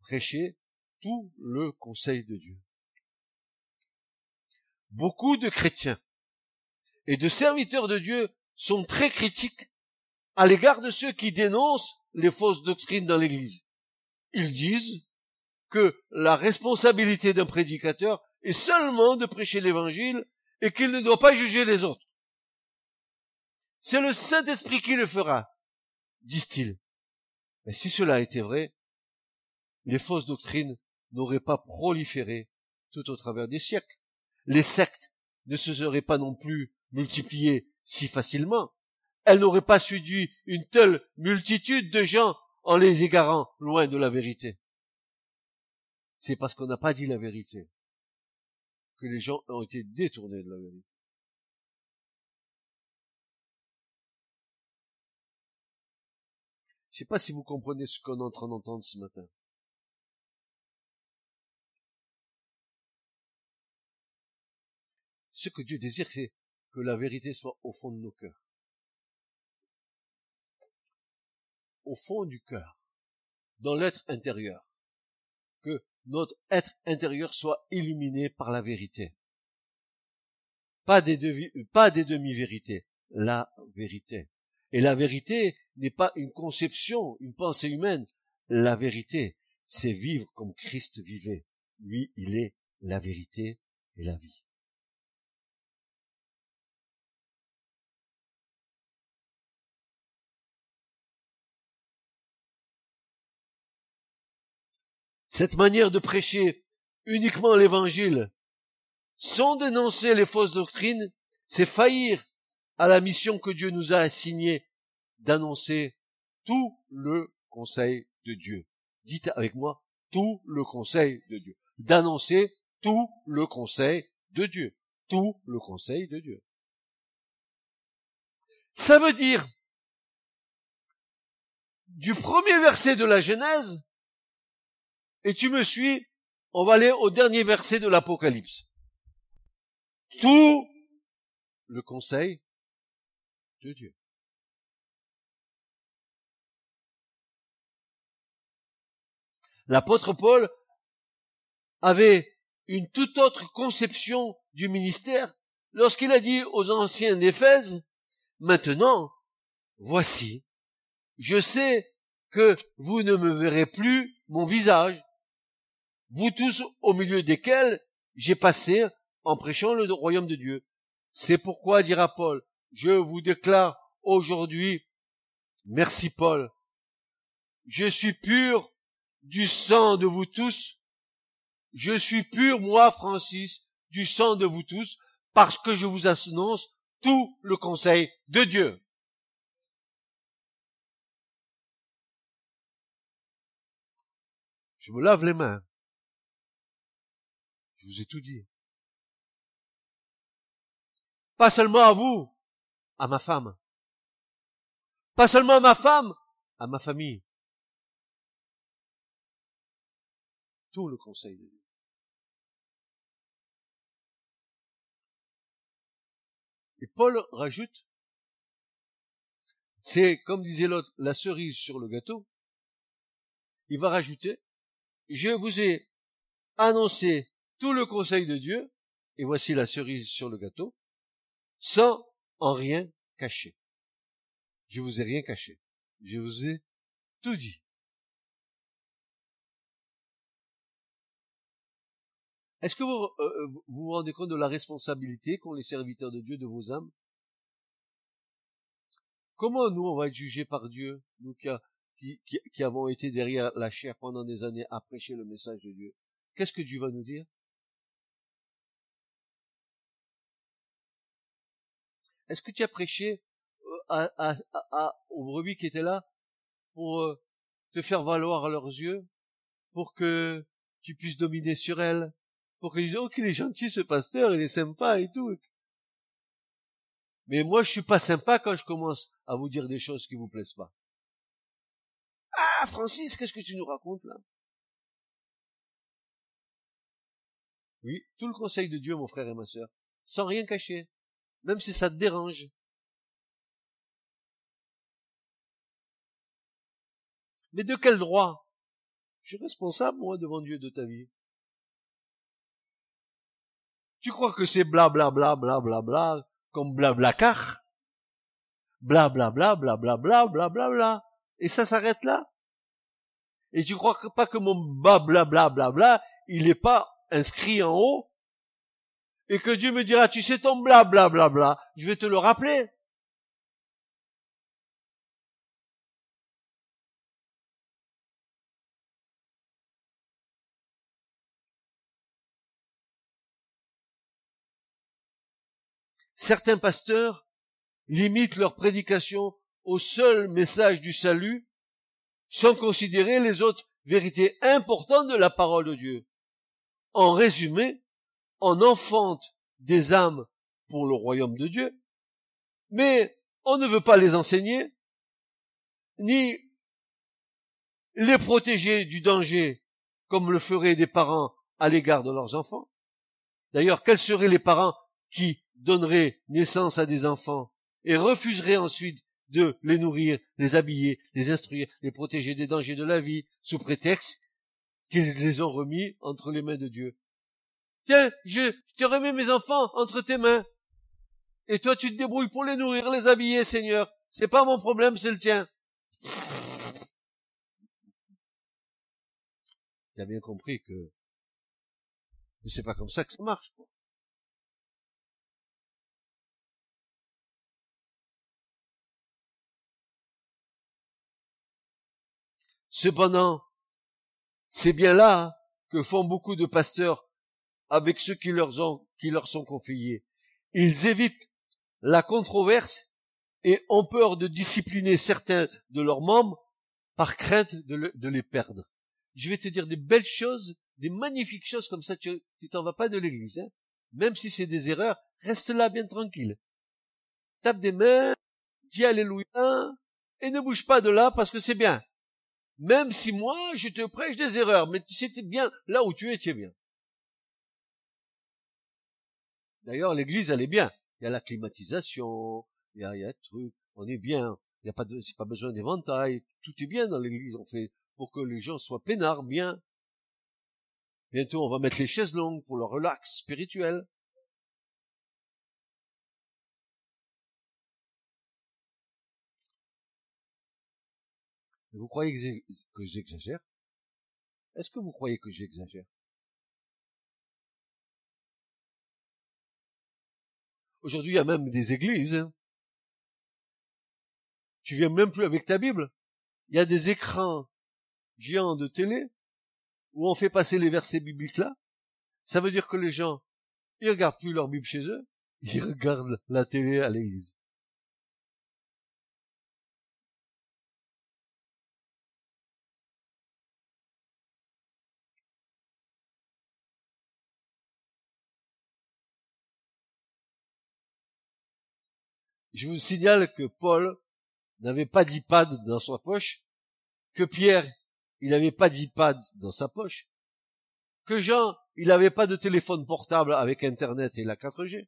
Prêcher tout le conseil de Dieu. Beaucoup de chrétiens et de serviteurs de Dieu sont très critiques à l'égard de ceux qui dénoncent les fausses doctrines dans l'Église. Ils disent que la responsabilité d'un prédicateur est seulement de prêcher l'Évangile et qu'il ne doit pas juger les autres. C'est le Saint-Esprit qui le fera, disent-ils. Mais si cela était vrai, les fausses doctrines n'auraient pas proliféré tout au travers des siècles. Les sectes ne se seraient pas non plus multipliées si facilement. Elles n'auraient pas séduit une telle multitude de gens en les égarant loin de la vérité. C'est parce qu'on n'a pas dit la vérité que les gens ont été détournés de la vérité. Je ne sais pas si vous comprenez ce qu'on est en train d'entendre ce matin. Ce que Dieu désire, c'est que la vérité soit au fond de nos cœurs. Au fond du cœur, dans l'être intérieur. Que notre être intérieur soit illuminé par la vérité. Pas des, demi-vérités, la vérité. Et la vérité n'est pas une conception, une pensée humaine. La vérité, c'est vivre comme Christ vivait. Lui, il est la vérité et la vie. Cette manière de prêcher uniquement l'évangile sans dénoncer les fausses doctrines, c'est faillir à la mission que Dieu nous a assignée d'annoncer tout le conseil de Dieu. Dites avec moi, tout le conseil de Dieu. D'annoncer tout le conseil de Dieu. Tout le conseil de Dieu. Ça veut dire, du premier verset de la Genèse, et tu me suis, on va aller au dernier verset de l'Apocalypse. Tout le conseil de Dieu. L'apôtre Paul avait une toute autre conception du ministère lorsqu'il a dit aux anciens d'Éphèse, maintenant, voici, je sais que vous ne me verrez plus mon visage, vous tous au milieu desquels j'ai passé en prêchant le royaume de Dieu. C'est pourquoi, dira Paul, je vous déclare aujourd'hui, merci Paul, je suis pur du sang de vous tous, je suis pur, moi, Francis, du sang de vous tous, parce que je vous annonce tout le conseil de Dieu. Je me lave les mains. Je vous ai tout dit. Pas seulement à vous, à ma femme. Pas seulement à ma femme, à ma famille. Tout le conseil de Dieu. Et Paul rajoute, c'est, comme disait l'autre, la cerise sur le gâteau. Il va rajouter, je vous ai annoncé tout le conseil de Dieu, et voici la cerise sur le gâteau, sans en rien cacher. Je vous ai rien caché. Je vous ai tout dit. Est-ce que vous, euh, vous rendez compte de la responsabilité qu'ont les serviteurs de Dieu de vos âmes? Comment nous, on va être jugés par Dieu, nous qui, qui avons été derrière la chair pendant des années à prêcher le message de Dieu? Qu'est-ce que Dieu va nous dire? Est-ce que tu as prêché euh, à, aux brebis qui étaient là pour euh, te faire valoir à leurs yeux, pour que tu puisses dominer sur elles, pour qu'ils disent, oh, qu'il est gentil ce pasteur, il est sympa et tout. Mais moi, je suis pas sympa quand je commence à vous dire des choses qui vous plaisent pas. Ah, Francis, qu'est-ce que tu nous racontes là? Oui, tout le conseil de Dieu, mon frère et ma sœur, sans rien cacher, même si ça te dérange. Mais de quel droit Je suis responsable, moi, devant Dieu de ta vie. Tu crois que c'est bla bla bla bla bla bla comme bla bla car bla bla bla bla bla bla bla bla bla et ça s'arrête là et tu crois pas que mon bla bla bla bla bla il est pas inscrit en haut et que Dieu me dira tu sais ton bla bla bla bla je vais te le rappeler certains pasteurs limitent leur prédication au seul message du salut, sans considérer les autres vérités importantes de la parole de Dieu. En résumé, on enfante des âmes pour le royaume de Dieu, mais on ne veut pas les enseigner, ni les protéger du danger, comme le feraient des parents à l'égard de leurs enfants. D'ailleurs, quels seraient les parents qui donnerait naissance à des enfants et refuserait ensuite de les nourrir, les habiller, les instruire, les protéger des dangers de la vie, sous prétexte qu'ils les ont remis entre les mains de Dieu? Tiens, je te remets mes enfants entre tes mains. Et toi, tu te débrouilles pour les nourrir, les habiller, Seigneur. C'est pas mon problème, c'est le tien. Tu as bien compris que c'est pas comme ça que ça marche. Cependant, c'est bien là que font beaucoup de pasteurs avec ceux qui leur, sont confiés. Ils évitent la controverse et ont peur de discipliner certains de leurs membres par crainte de, les perdre. Je vais te dire des belles choses, des magnifiques choses comme ça, tu t'en vas pas de l'église. Hein. Même si c'est des erreurs, reste là bien tranquille. Tape des mains, dis Alléluia, et ne bouge pas de là parce que c'est bien. Même si moi, je te prêche des erreurs, mais c'était bien là où tu es, tu es bien. D'ailleurs, l'église, elle est bien. Il y a la climatisation, il y a, il truc, on est bien. Il n'y a pas pas besoin d'éventail. Tout est bien dans l'église. On fait pour que les gens soient peinards, bien. Bientôt, on va mettre les chaises longues pour le relax spirituel. Vous croyez que j'exagère? Est-ce que vous croyez que j'exagère? Aujourd'hui, il y a même des églises. Hein. Tu viens même plus avec ta Bible. Il y a des écrans géants de télé où on fait passer les versets bibliques là. Ça veut dire que les gens, ils regardent plus leur Bible chez eux, ils regardent la télé à l'église. Je vous signale que Paul n'avait pas d'iPad dans sa poche, que Pierre, il n'avait pas d'iPad dans sa poche, que Jean, il n'avait pas de téléphone portable avec Internet et la 4G,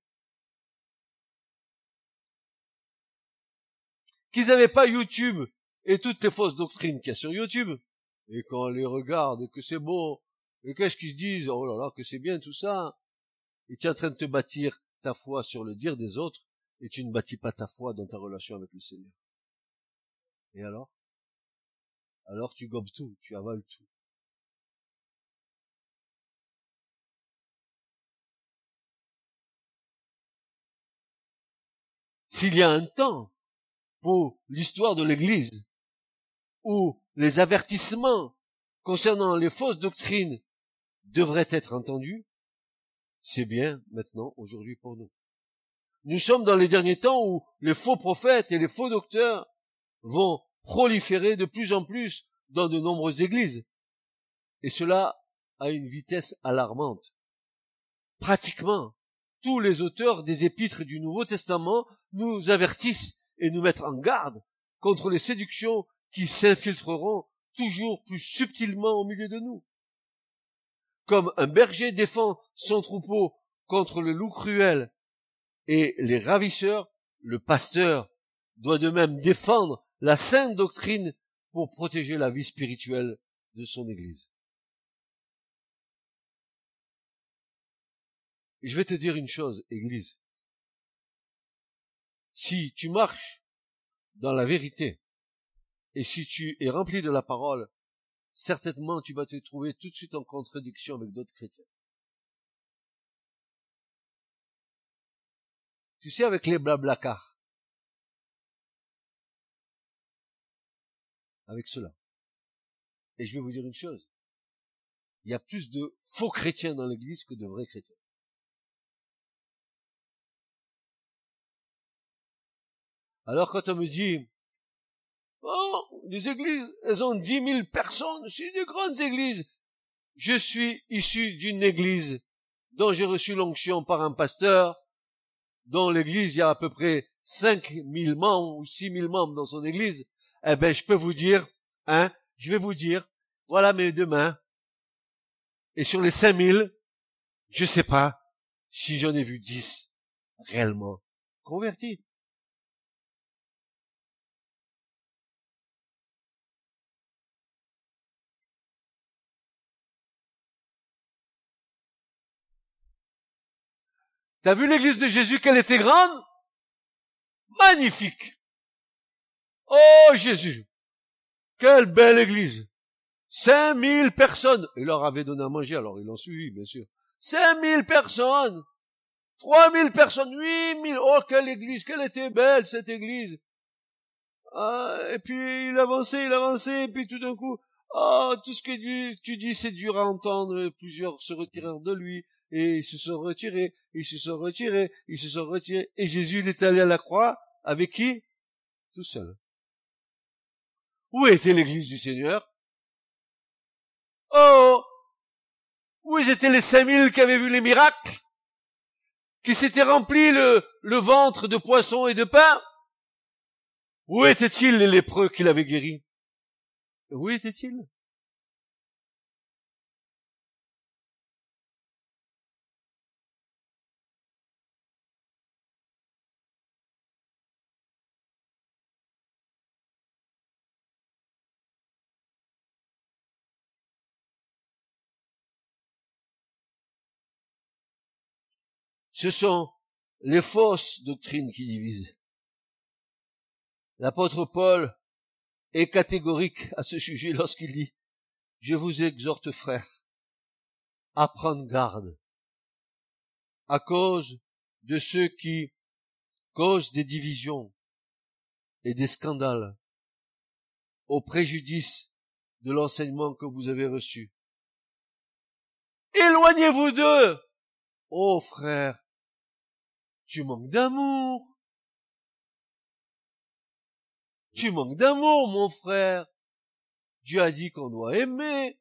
qu'ils n'avaient pas YouTube et toutes les fausses doctrines qu'il y a sur YouTube, et quand on les regarde et que c'est beau, et qu'est-ce qu'ils se disent, oh là là, que c'est bien tout ça, et tu es en train de te bâtir ta foi sur le dire des autres, et tu ne bâtis pas ta foi dans ta relation avec le Seigneur. Et alors? Alors tu gobes tout, tu avales tout. S'il y a un temps pour l'histoire de l'Église où les avertissements concernant les fausses doctrines devraient être entendus, c'est bien maintenant aujourd'hui pour nous. Nous sommes dans les derniers temps où les faux prophètes et les faux docteurs vont proliférer de plus en plus dans de nombreuses églises. Et cela à une vitesse alarmante. Pratiquement, tous les auteurs des épîtres du Nouveau Testament nous avertissent et nous mettent en garde contre les séductions qui s'infiltreront toujours plus subtilement au milieu de nous. Comme un berger défend son troupeau contre le loup cruel et les ravisseurs, le pasteur doit de même défendre la sainte doctrine pour protéger la vie spirituelle de son Église. je vais te dire une chose, Église. Si tu marches dans la vérité, et si tu es rempli de la parole, certainement tu vas te trouver tout de suite en contradiction avec d'autres chrétiens. Tu sais, avec les blablacars. Avec cela. Et je vais vous dire une chose. Il y a plus de faux chrétiens dans l'église que de vrais chrétiens. Alors quand on me dit, oh, les églises, elles ont dix mille personnes, c'est des grandes églises. Je suis issu d'une église dont j'ai reçu l'onction par un pasteur, dont l'église, il y a à peu près cinq mille membres ou six mille membres dans son église. Eh ben, je peux vous dire, hein, je vais vous dire, voilà mes deux mains. Et sur les cinq mille, je sais pas si j'en ai vu dix réellement convertis. T'as vu l'église de Jésus, qu'elle était grande? Magnifique. Oh Jésus. Quelle belle église. Cinq mille personnes. Il leur avait donné à manger, alors ils l'ont suivi, bien sûr. Cinq mille personnes. Trois mille personnes. Huit mille. Oh, quelle église. Quelle était belle, cette église. Ah, et puis, il avançait, il avançait, et puis tout d'un coup, oh, tout ce que tu dis, c'est dur à entendre. Plusieurs se retirèrent de lui et ils se sont retirés, ils se sont retirés, ils se sont retirés. Et Jésus, est allé à la croix avec qui? Tout seul. Où était l'église du Seigneur? Oh! Où étaient les cinq mille qui avaient vu les miracles? Qui s'étaient remplis le, ventre de poissons et de pain? Où étaient-ils les lépreux qu'il avait guéris Où étaient-ils? Ce sont les fausses doctrines qui divisent. L'apôtre Paul est catégorique à ce sujet lorsqu'il dit, je vous exhorte frères à prendre garde à cause de ceux qui causent des divisions et des scandales au préjudice de l'enseignement que vous avez reçu. Éloignez-vous d'eux, ô frères, tu manques d'amour. Tu manques d'amour, mon frère. Dieu a dit qu'on doit aimer.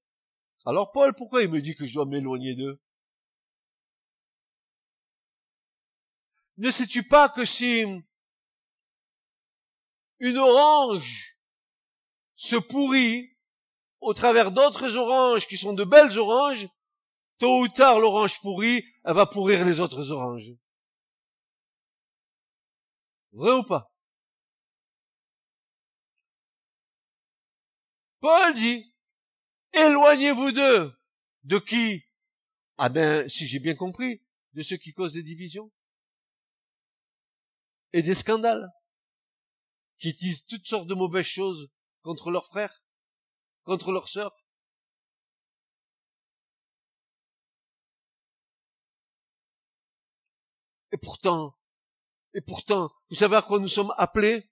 Alors Paul, pourquoi il me dit que je dois m'éloigner d'eux? Ne sais-tu pas que si une orange se pourrit au travers d'autres oranges qui sont de belles oranges, tôt ou tard l'orange pourrie, elle va pourrir les autres oranges? Vrai ou pas? Paul dit, éloignez-vous d'eux. De qui? Ah ben, si j'ai bien compris, de ceux qui causent des divisions et des scandales, qui disent toutes sortes de mauvaises choses contre leurs frères, contre leurs sœurs. Et pourtant, et pourtant, vous savez à quoi nous sommes appelés?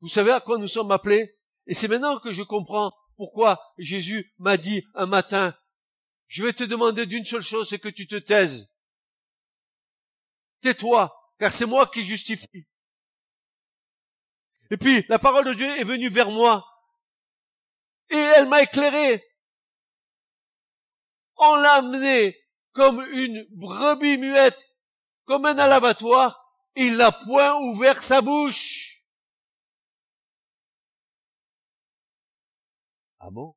Vous savez à quoi nous sommes appelés? Et c'est maintenant que je comprends pourquoi Jésus m'a dit un matin, je vais te demander d'une seule chose, c'est que tu te taises. Tais-toi car c'est moi qui justifie. Et puis, la parole de Dieu est venue vers moi, et elle m'a éclairé. On l'a amené comme une brebis muette, comme un alabatoire, il n'a point ouvert sa bouche. Ah bon?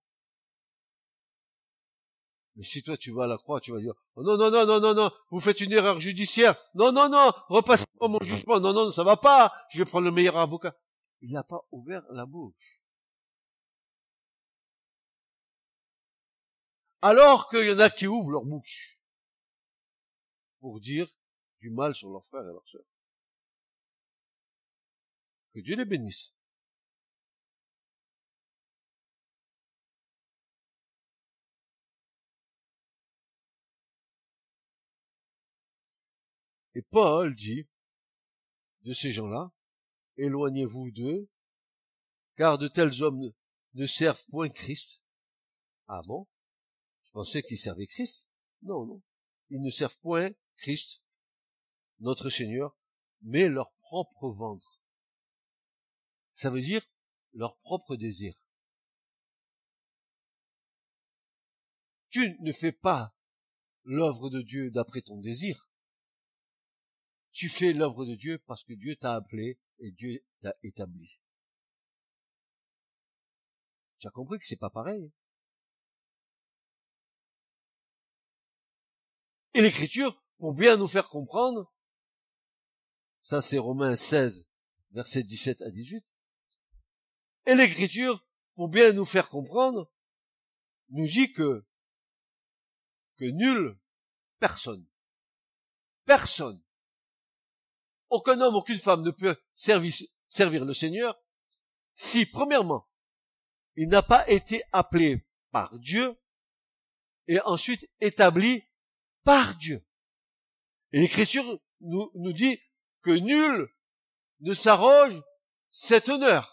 Mais si toi tu vas à la croix, tu vas dire, oh non, non, non, non, non, non, vous faites une erreur judiciaire. Non, non, non, repassez-moi mon jugement. Non, non, ça va pas. Je vais prendre le meilleur avocat. Il n'a pas ouvert la bouche. Alors qu'il y en a qui ouvrent leur bouche pour dire du mal sur leurs frères et leurs sœurs. Que Dieu les bénisse. Et Paul dit de ces gens-là, éloignez-vous d'eux, car de tels hommes ne servent point Christ. Ah bon? Je pensais qu'ils servaient Christ. Non, non. Ils ne servent point Christ, notre Seigneur, mais leur propre ventre. Ça veut dire leur propre désir. Tu ne fais pas l'œuvre de Dieu d'après ton désir. Tu fais l'œuvre de Dieu parce que Dieu t'a appelé et Dieu t'a établi. Tu as compris que c'est pas pareil. Et l'écriture, pour bien nous faire comprendre, ça c'est Romains 16, versets 17 à 18, et l'écriture, pour bien nous faire comprendre, nous dit que, que nul, personne, personne, aucun homme, aucune femme ne peut servir, le Seigneur si, premièrement, il n'a pas été appelé par Dieu et ensuite établi par Dieu. Et l'Écriture nous dit que nul ne s'arroge cet honneur.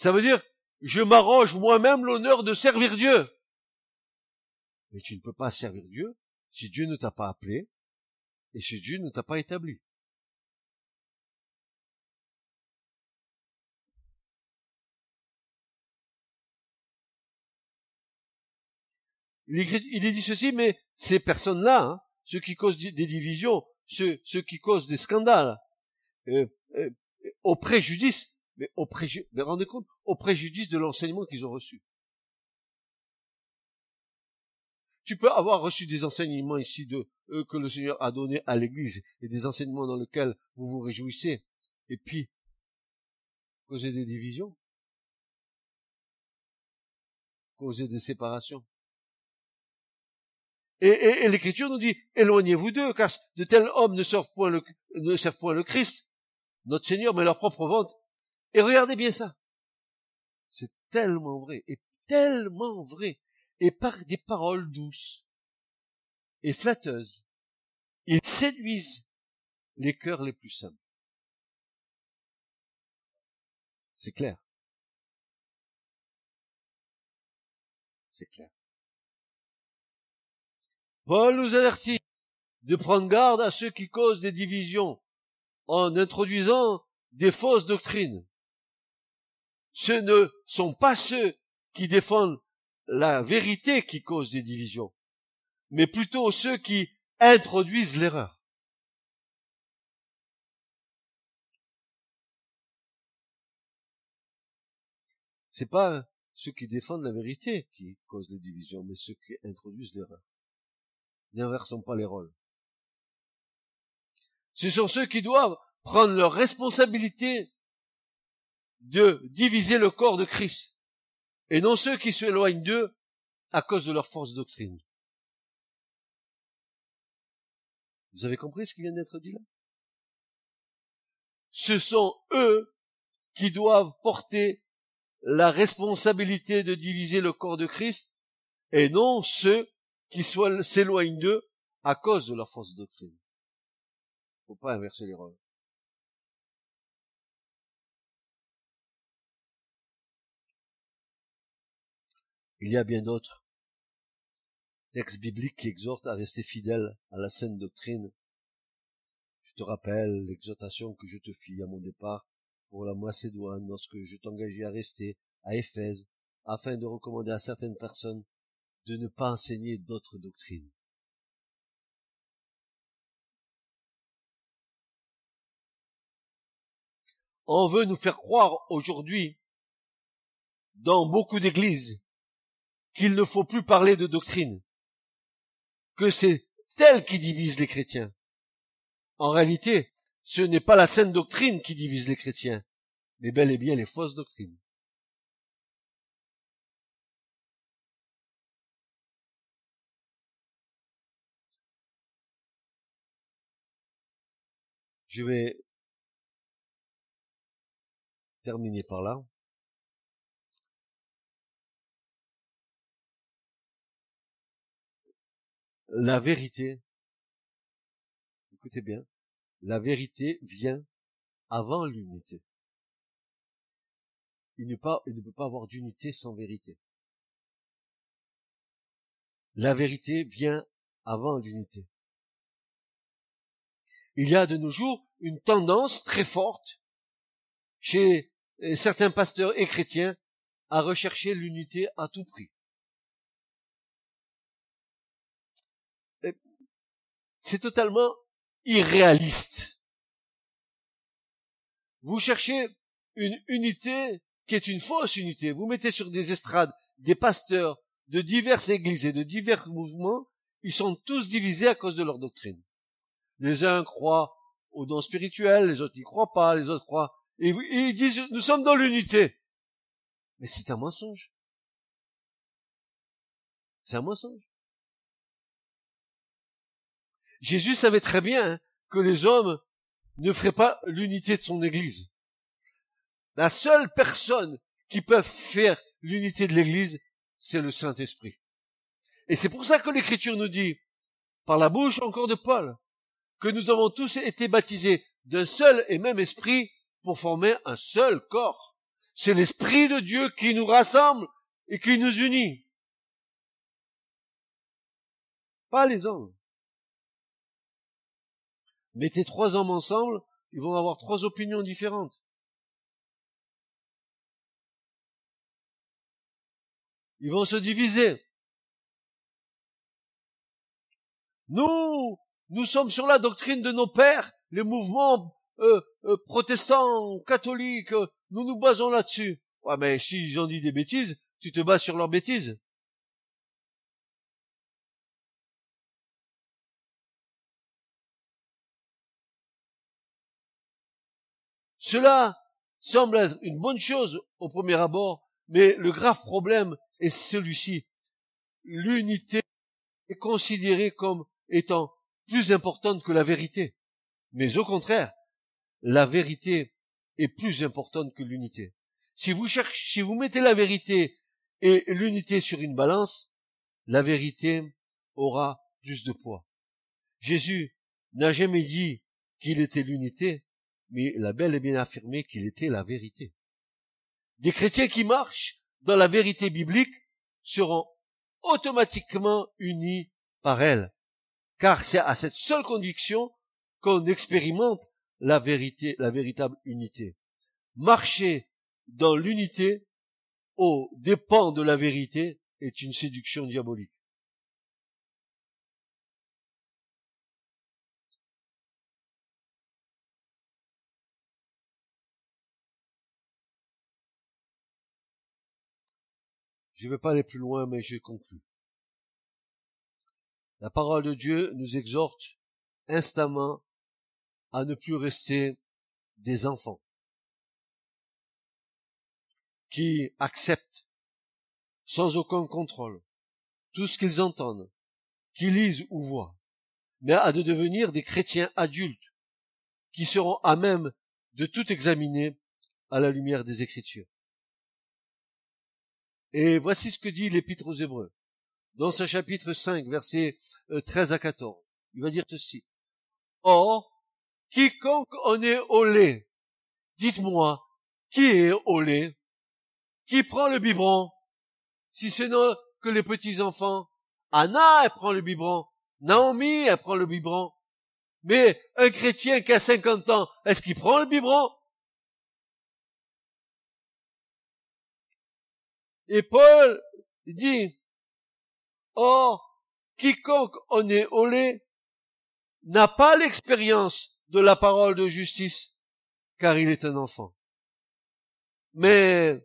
Ça veut dire, je m'arroge moi-même l'honneur de servir Dieu. Mais tu ne peux pas servir Dieu si Dieu ne t'a pas appelé et si Dieu ne t'a pas établi. Il est dit ceci, mais ces personnes-là, hein, ceux qui causent des divisions, ceux, ceux qui causent des scandales, euh, euh, au préjudice, mais au préjudice, rendez compte, au préjudice de l'enseignement qu'ils ont reçu. Tu peux avoir reçu des enseignements ici de eux que le Seigneur a donné à l'Église et des enseignements dans lesquels vous vous réjouissez, et puis causer des divisions, causer des séparations. Et, et, l'Écriture nous dit, éloignez-vous d'eux, car de tels hommes ne servent point le, ne servent point le Christ, notre Seigneur, mais leur propre vente. Et regardez bien ça. C'est tellement vrai, et tellement vrai, et par des paroles douces et flatteuses, ils séduisent les cœurs les plus simples. C'est clair. C'est clair. Paul nous avertit de prendre garde à ceux qui causent des divisions en introduisant des fausses doctrines. Ce ne sont pas ceux qui défendent la vérité qui causent des divisions, mais plutôt ceux qui introduisent l'erreur. C'est pas ceux qui défendent la vérité qui causent des divisions, mais ceux qui introduisent l'erreur. N'inversons pas les rôles. Ce sont ceux qui doivent prendre leur responsabilité de diviser le corps de Christ, et non ceux qui s'éloignent d'eux à cause de leur force doctrine. Vous avez compris ce qui vient d'être dit là? Ce sont eux qui doivent porter la responsabilité de diviser le corps de Christ, et non ceux qui s'éloignent d'eux à cause de leur fausse doctrine. Faut pas inverser les rôles. Il y a bien d'autres textes bibliques qui exhortent à rester fidèles à la saine doctrine. te rappelle l'exhortation que je te fis à mon départ pour la Macédoine lorsque je t'engageais à rester à Éphèse afin de recommander à certaines personnes de ne pas enseigner d'autres doctrines. On veut nous faire croire aujourd'hui, dans beaucoup d'églises, qu'il ne faut plus parler de doctrine, que c'est elle qui divise les chrétiens. En réalité, ce n'est pas la saine doctrine qui divise les chrétiens, mais bel et bien les fausses doctrines. Je vais terminer par là. La vérité, écoutez bien, la vérité vient avant l'unité. Il ne, peut pas avoir d'unité sans vérité. La vérité vient avant l'unité. Il y a de nos jours une tendance très forte chez certains pasteurs et chrétiens à rechercher l'unité à tout prix. C'est totalement irréaliste. Vous cherchez une unité qui est une fausse unité. Vous mettez sur des estrades des pasteurs de diverses églises et de divers mouvements, ils sont tous divisés à cause de leur doctrine. Les uns croient aux dons spirituels, les autres n'y croient pas, les autres croient. Et, ils disent, nous sommes dans l'unité. Mais c'est un mensonge. C'est un mensonge. Jésus savait très bien que les hommes ne feraient pas l'unité de son Église. La seule personne qui peut faire l'unité de l'Église, c'est le Saint-Esprit. Et c'est pour ça que l'Écriture nous dit, par la bouche encore de Paul, que nous avons tous été baptisés d'un seul et même esprit pour former un seul corps. C'est l'esprit de Dieu qui nous rassemble et qui nous unit. Pas les hommes. Mettez trois hommes ensemble, ils vont avoir trois opinions différentes. Ils vont se diviser. Nous, nous sommes sur la doctrine de nos pères, les mouvements euh, euh, protestants, catholiques, euh, nous nous basons là-dessus. Ouais, mais s'ils ont dit des bêtises, tu te bases sur leurs bêtises. Cela semble être une bonne chose au premier abord, mais le grave problème est celui-ci. L'unité est considérée comme étant plus importante que la vérité. Mais au contraire, la vérité est plus importante que l'unité. Si vous mettez la vérité et l'unité sur une balance, la vérité aura plus de poids. Jésus n'a jamais dit qu'il était l'unité, mais il a bel et bien affirmé qu'il était la vérité. Des chrétiens qui marchent dans la vérité biblique seront automatiquement unis par elle car c'est à cette seule conviction qu'on expérimente la vérité, la véritable unité. Marcher dans l'unité au dépens de la vérité est une séduction diabolique. Je ne vais pas aller plus loin, mais j'ai conclu. La parole de Dieu nous exhorte instamment à ne plus rester des enfants qui acceptent sans aucun contrôle tout ce qu'ils entendent, qui lisent ou voient, mais à de devenir des chrétiens adultes qui seront à même de tout examiner à la lumière des Écritures. Et voici ce que dit l'Épître aux Hébreux dans ce chapitre 5, versets 13 euh, à 14. Il va dire ceci. Or, quiconque en est au lait, dites-moi, qui est au lait? Qui prend le biberon? Si ce n'est que les petits enfants. Anna, elle prend le biberon. Naomi, elle prend le biberon. Mais un chrétien qui a 50 ans, est-ce qu'il prend le biberon? Et Paul dit, Or, quiconque en est lait n'a pas l'expérience de la parole de justice, car il est un enfant. Mais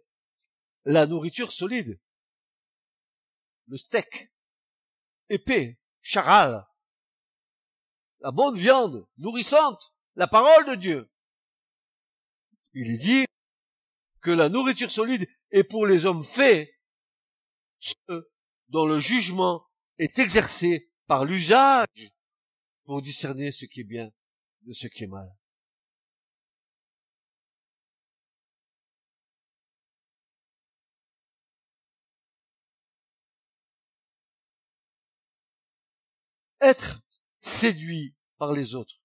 la nourriture solide, le steak, épais, charal, la bonne viande, nourrissante, la parole de Dieu. Il dit que la nourriture solide est pour les hommes faits, ceux dont le jugement est exercé par l'usage pour discerner ce qui est bien de ce qui est mal. Être séduit par les autres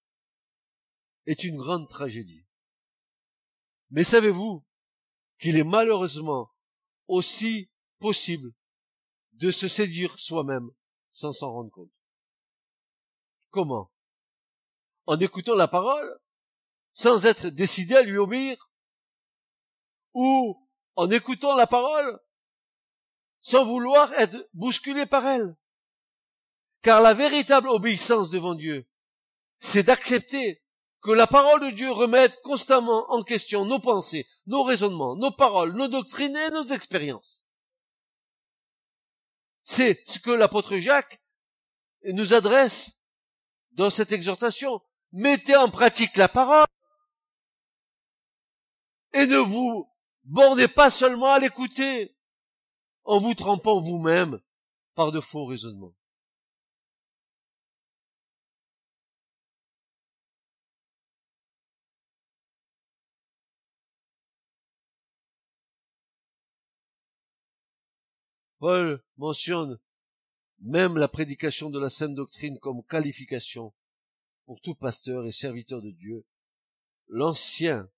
est une grande tragédie. Mais savez-vous qu'il est malheureusement aussi possible de se séduire soi-même sans s'en rendre compte. Comment? En écoutant la parole, sans être décidé à lui obéir? Ou en écoutant la parole, sans vouloir être bousculé par elle? Car la véritable obéissance devant Dieu, c'est d'accepter que la parole de Dieu remette constamment en question nos pensées, nos raisonnements, nos paroles, nos doctrines et nos expériences. C'est ce que l'apôtre Jacques nous adresse dans cette exhortation. Mettez en pratique la parole et ne vous bornez pas seulement à l'écouter en vous trempant vous-même par de faux raisonnements. Paul mentionne même la prédication de la sainte doctrine comme qualification pour tout pasteur et serviteur de Dieu. L'ancien,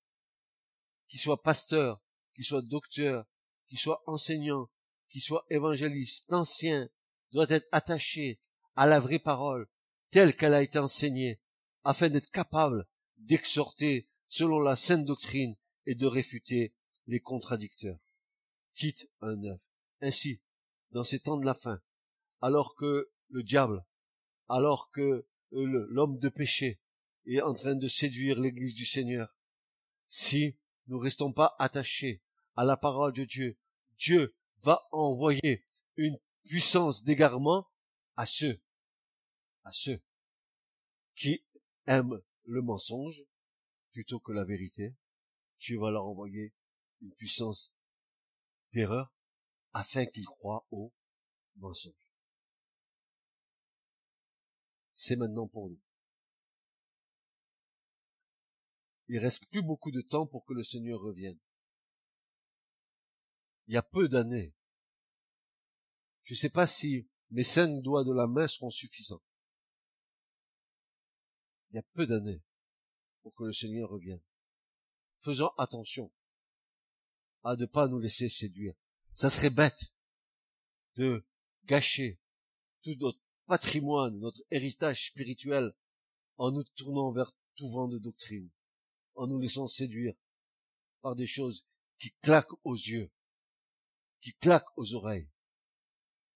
qui soit pasteur, qui soit docteur, qui soit enseignant, qui soit évangéliste, l'ancien doit être attaché à la vraie parole telle qu'elle a été enseignée, afin d'être capable d'exhorter selon la sainte doctrine et de réfuter les contradicteurs. Tite 1.9. Ainsi, dans ces temps de la fin, alors que le diable, alors que euh, l'homme de péché est en train de séduire l'église du Seigneur, si nous restons pas attachés à la parole de Dieu, Dieu va envoyer une puissance d'égarement à ceux, à ceux qui aiment le mensonge plutôt que la vérité. Dieu va leur envoyer une puissance d'erreur afin qu'ils croient au mensonge. C'est maintenant pour nous. Il reste plus beaucoup de temps pour que le Seigneur revienne. Il y a peu d'années. Je ne sais pas si mes cinq doigts de la main seront suffisants. Il y a peu d'années pour que le Seigneur revienne. Faisons attention à ne pas nous laisser séduire ça serait bête de gâcher tout notre patrimoine, notre héritage spirituel, en nous tournant vers tout vent de doctrine, en nous laissant séduire par des choses qui claquent aux yeux, qui claquent aux oreilles,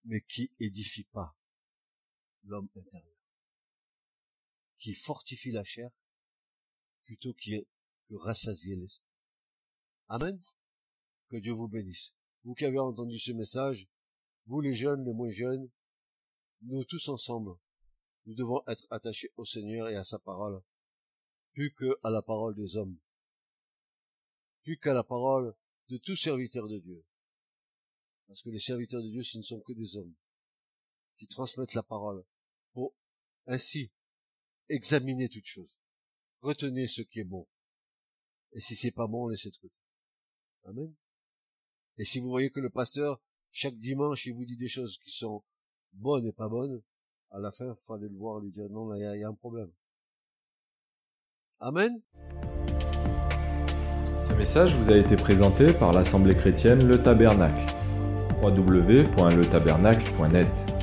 mais qui édifient pas l'homme intérieur, qui fortifie la chair plutôt que rassasier l'esprit. Amen. Que Dieu vous bénisse vous qui avez entendu ce message, vous les jeunes, les moins jeunes, nous tous ensemble, nous devons être attachés au Seigneur et à sa parole, plus que à la parole des hommes, plus qu'à la parole de tout serviteur de Dieu. Parce que les serviteurs de Dieu, ce ne sont que des hommes qui transmettent la parole pour ainsi examiner toutes choses. Retenez ce qui est bon. Et si c'est pas bon, laissez de Amen. Et si vous voyez que le pasteur, chaque dimanche, il vous dit des choses qui sont bonnes et pas bonnes, à la fin, il fallait le voir, lui dire non, il y, y, a un problème. Amen. Ce message vous a été présenté par l'Assemblée chrétienne Le Tabernacle. www.letabernacle.net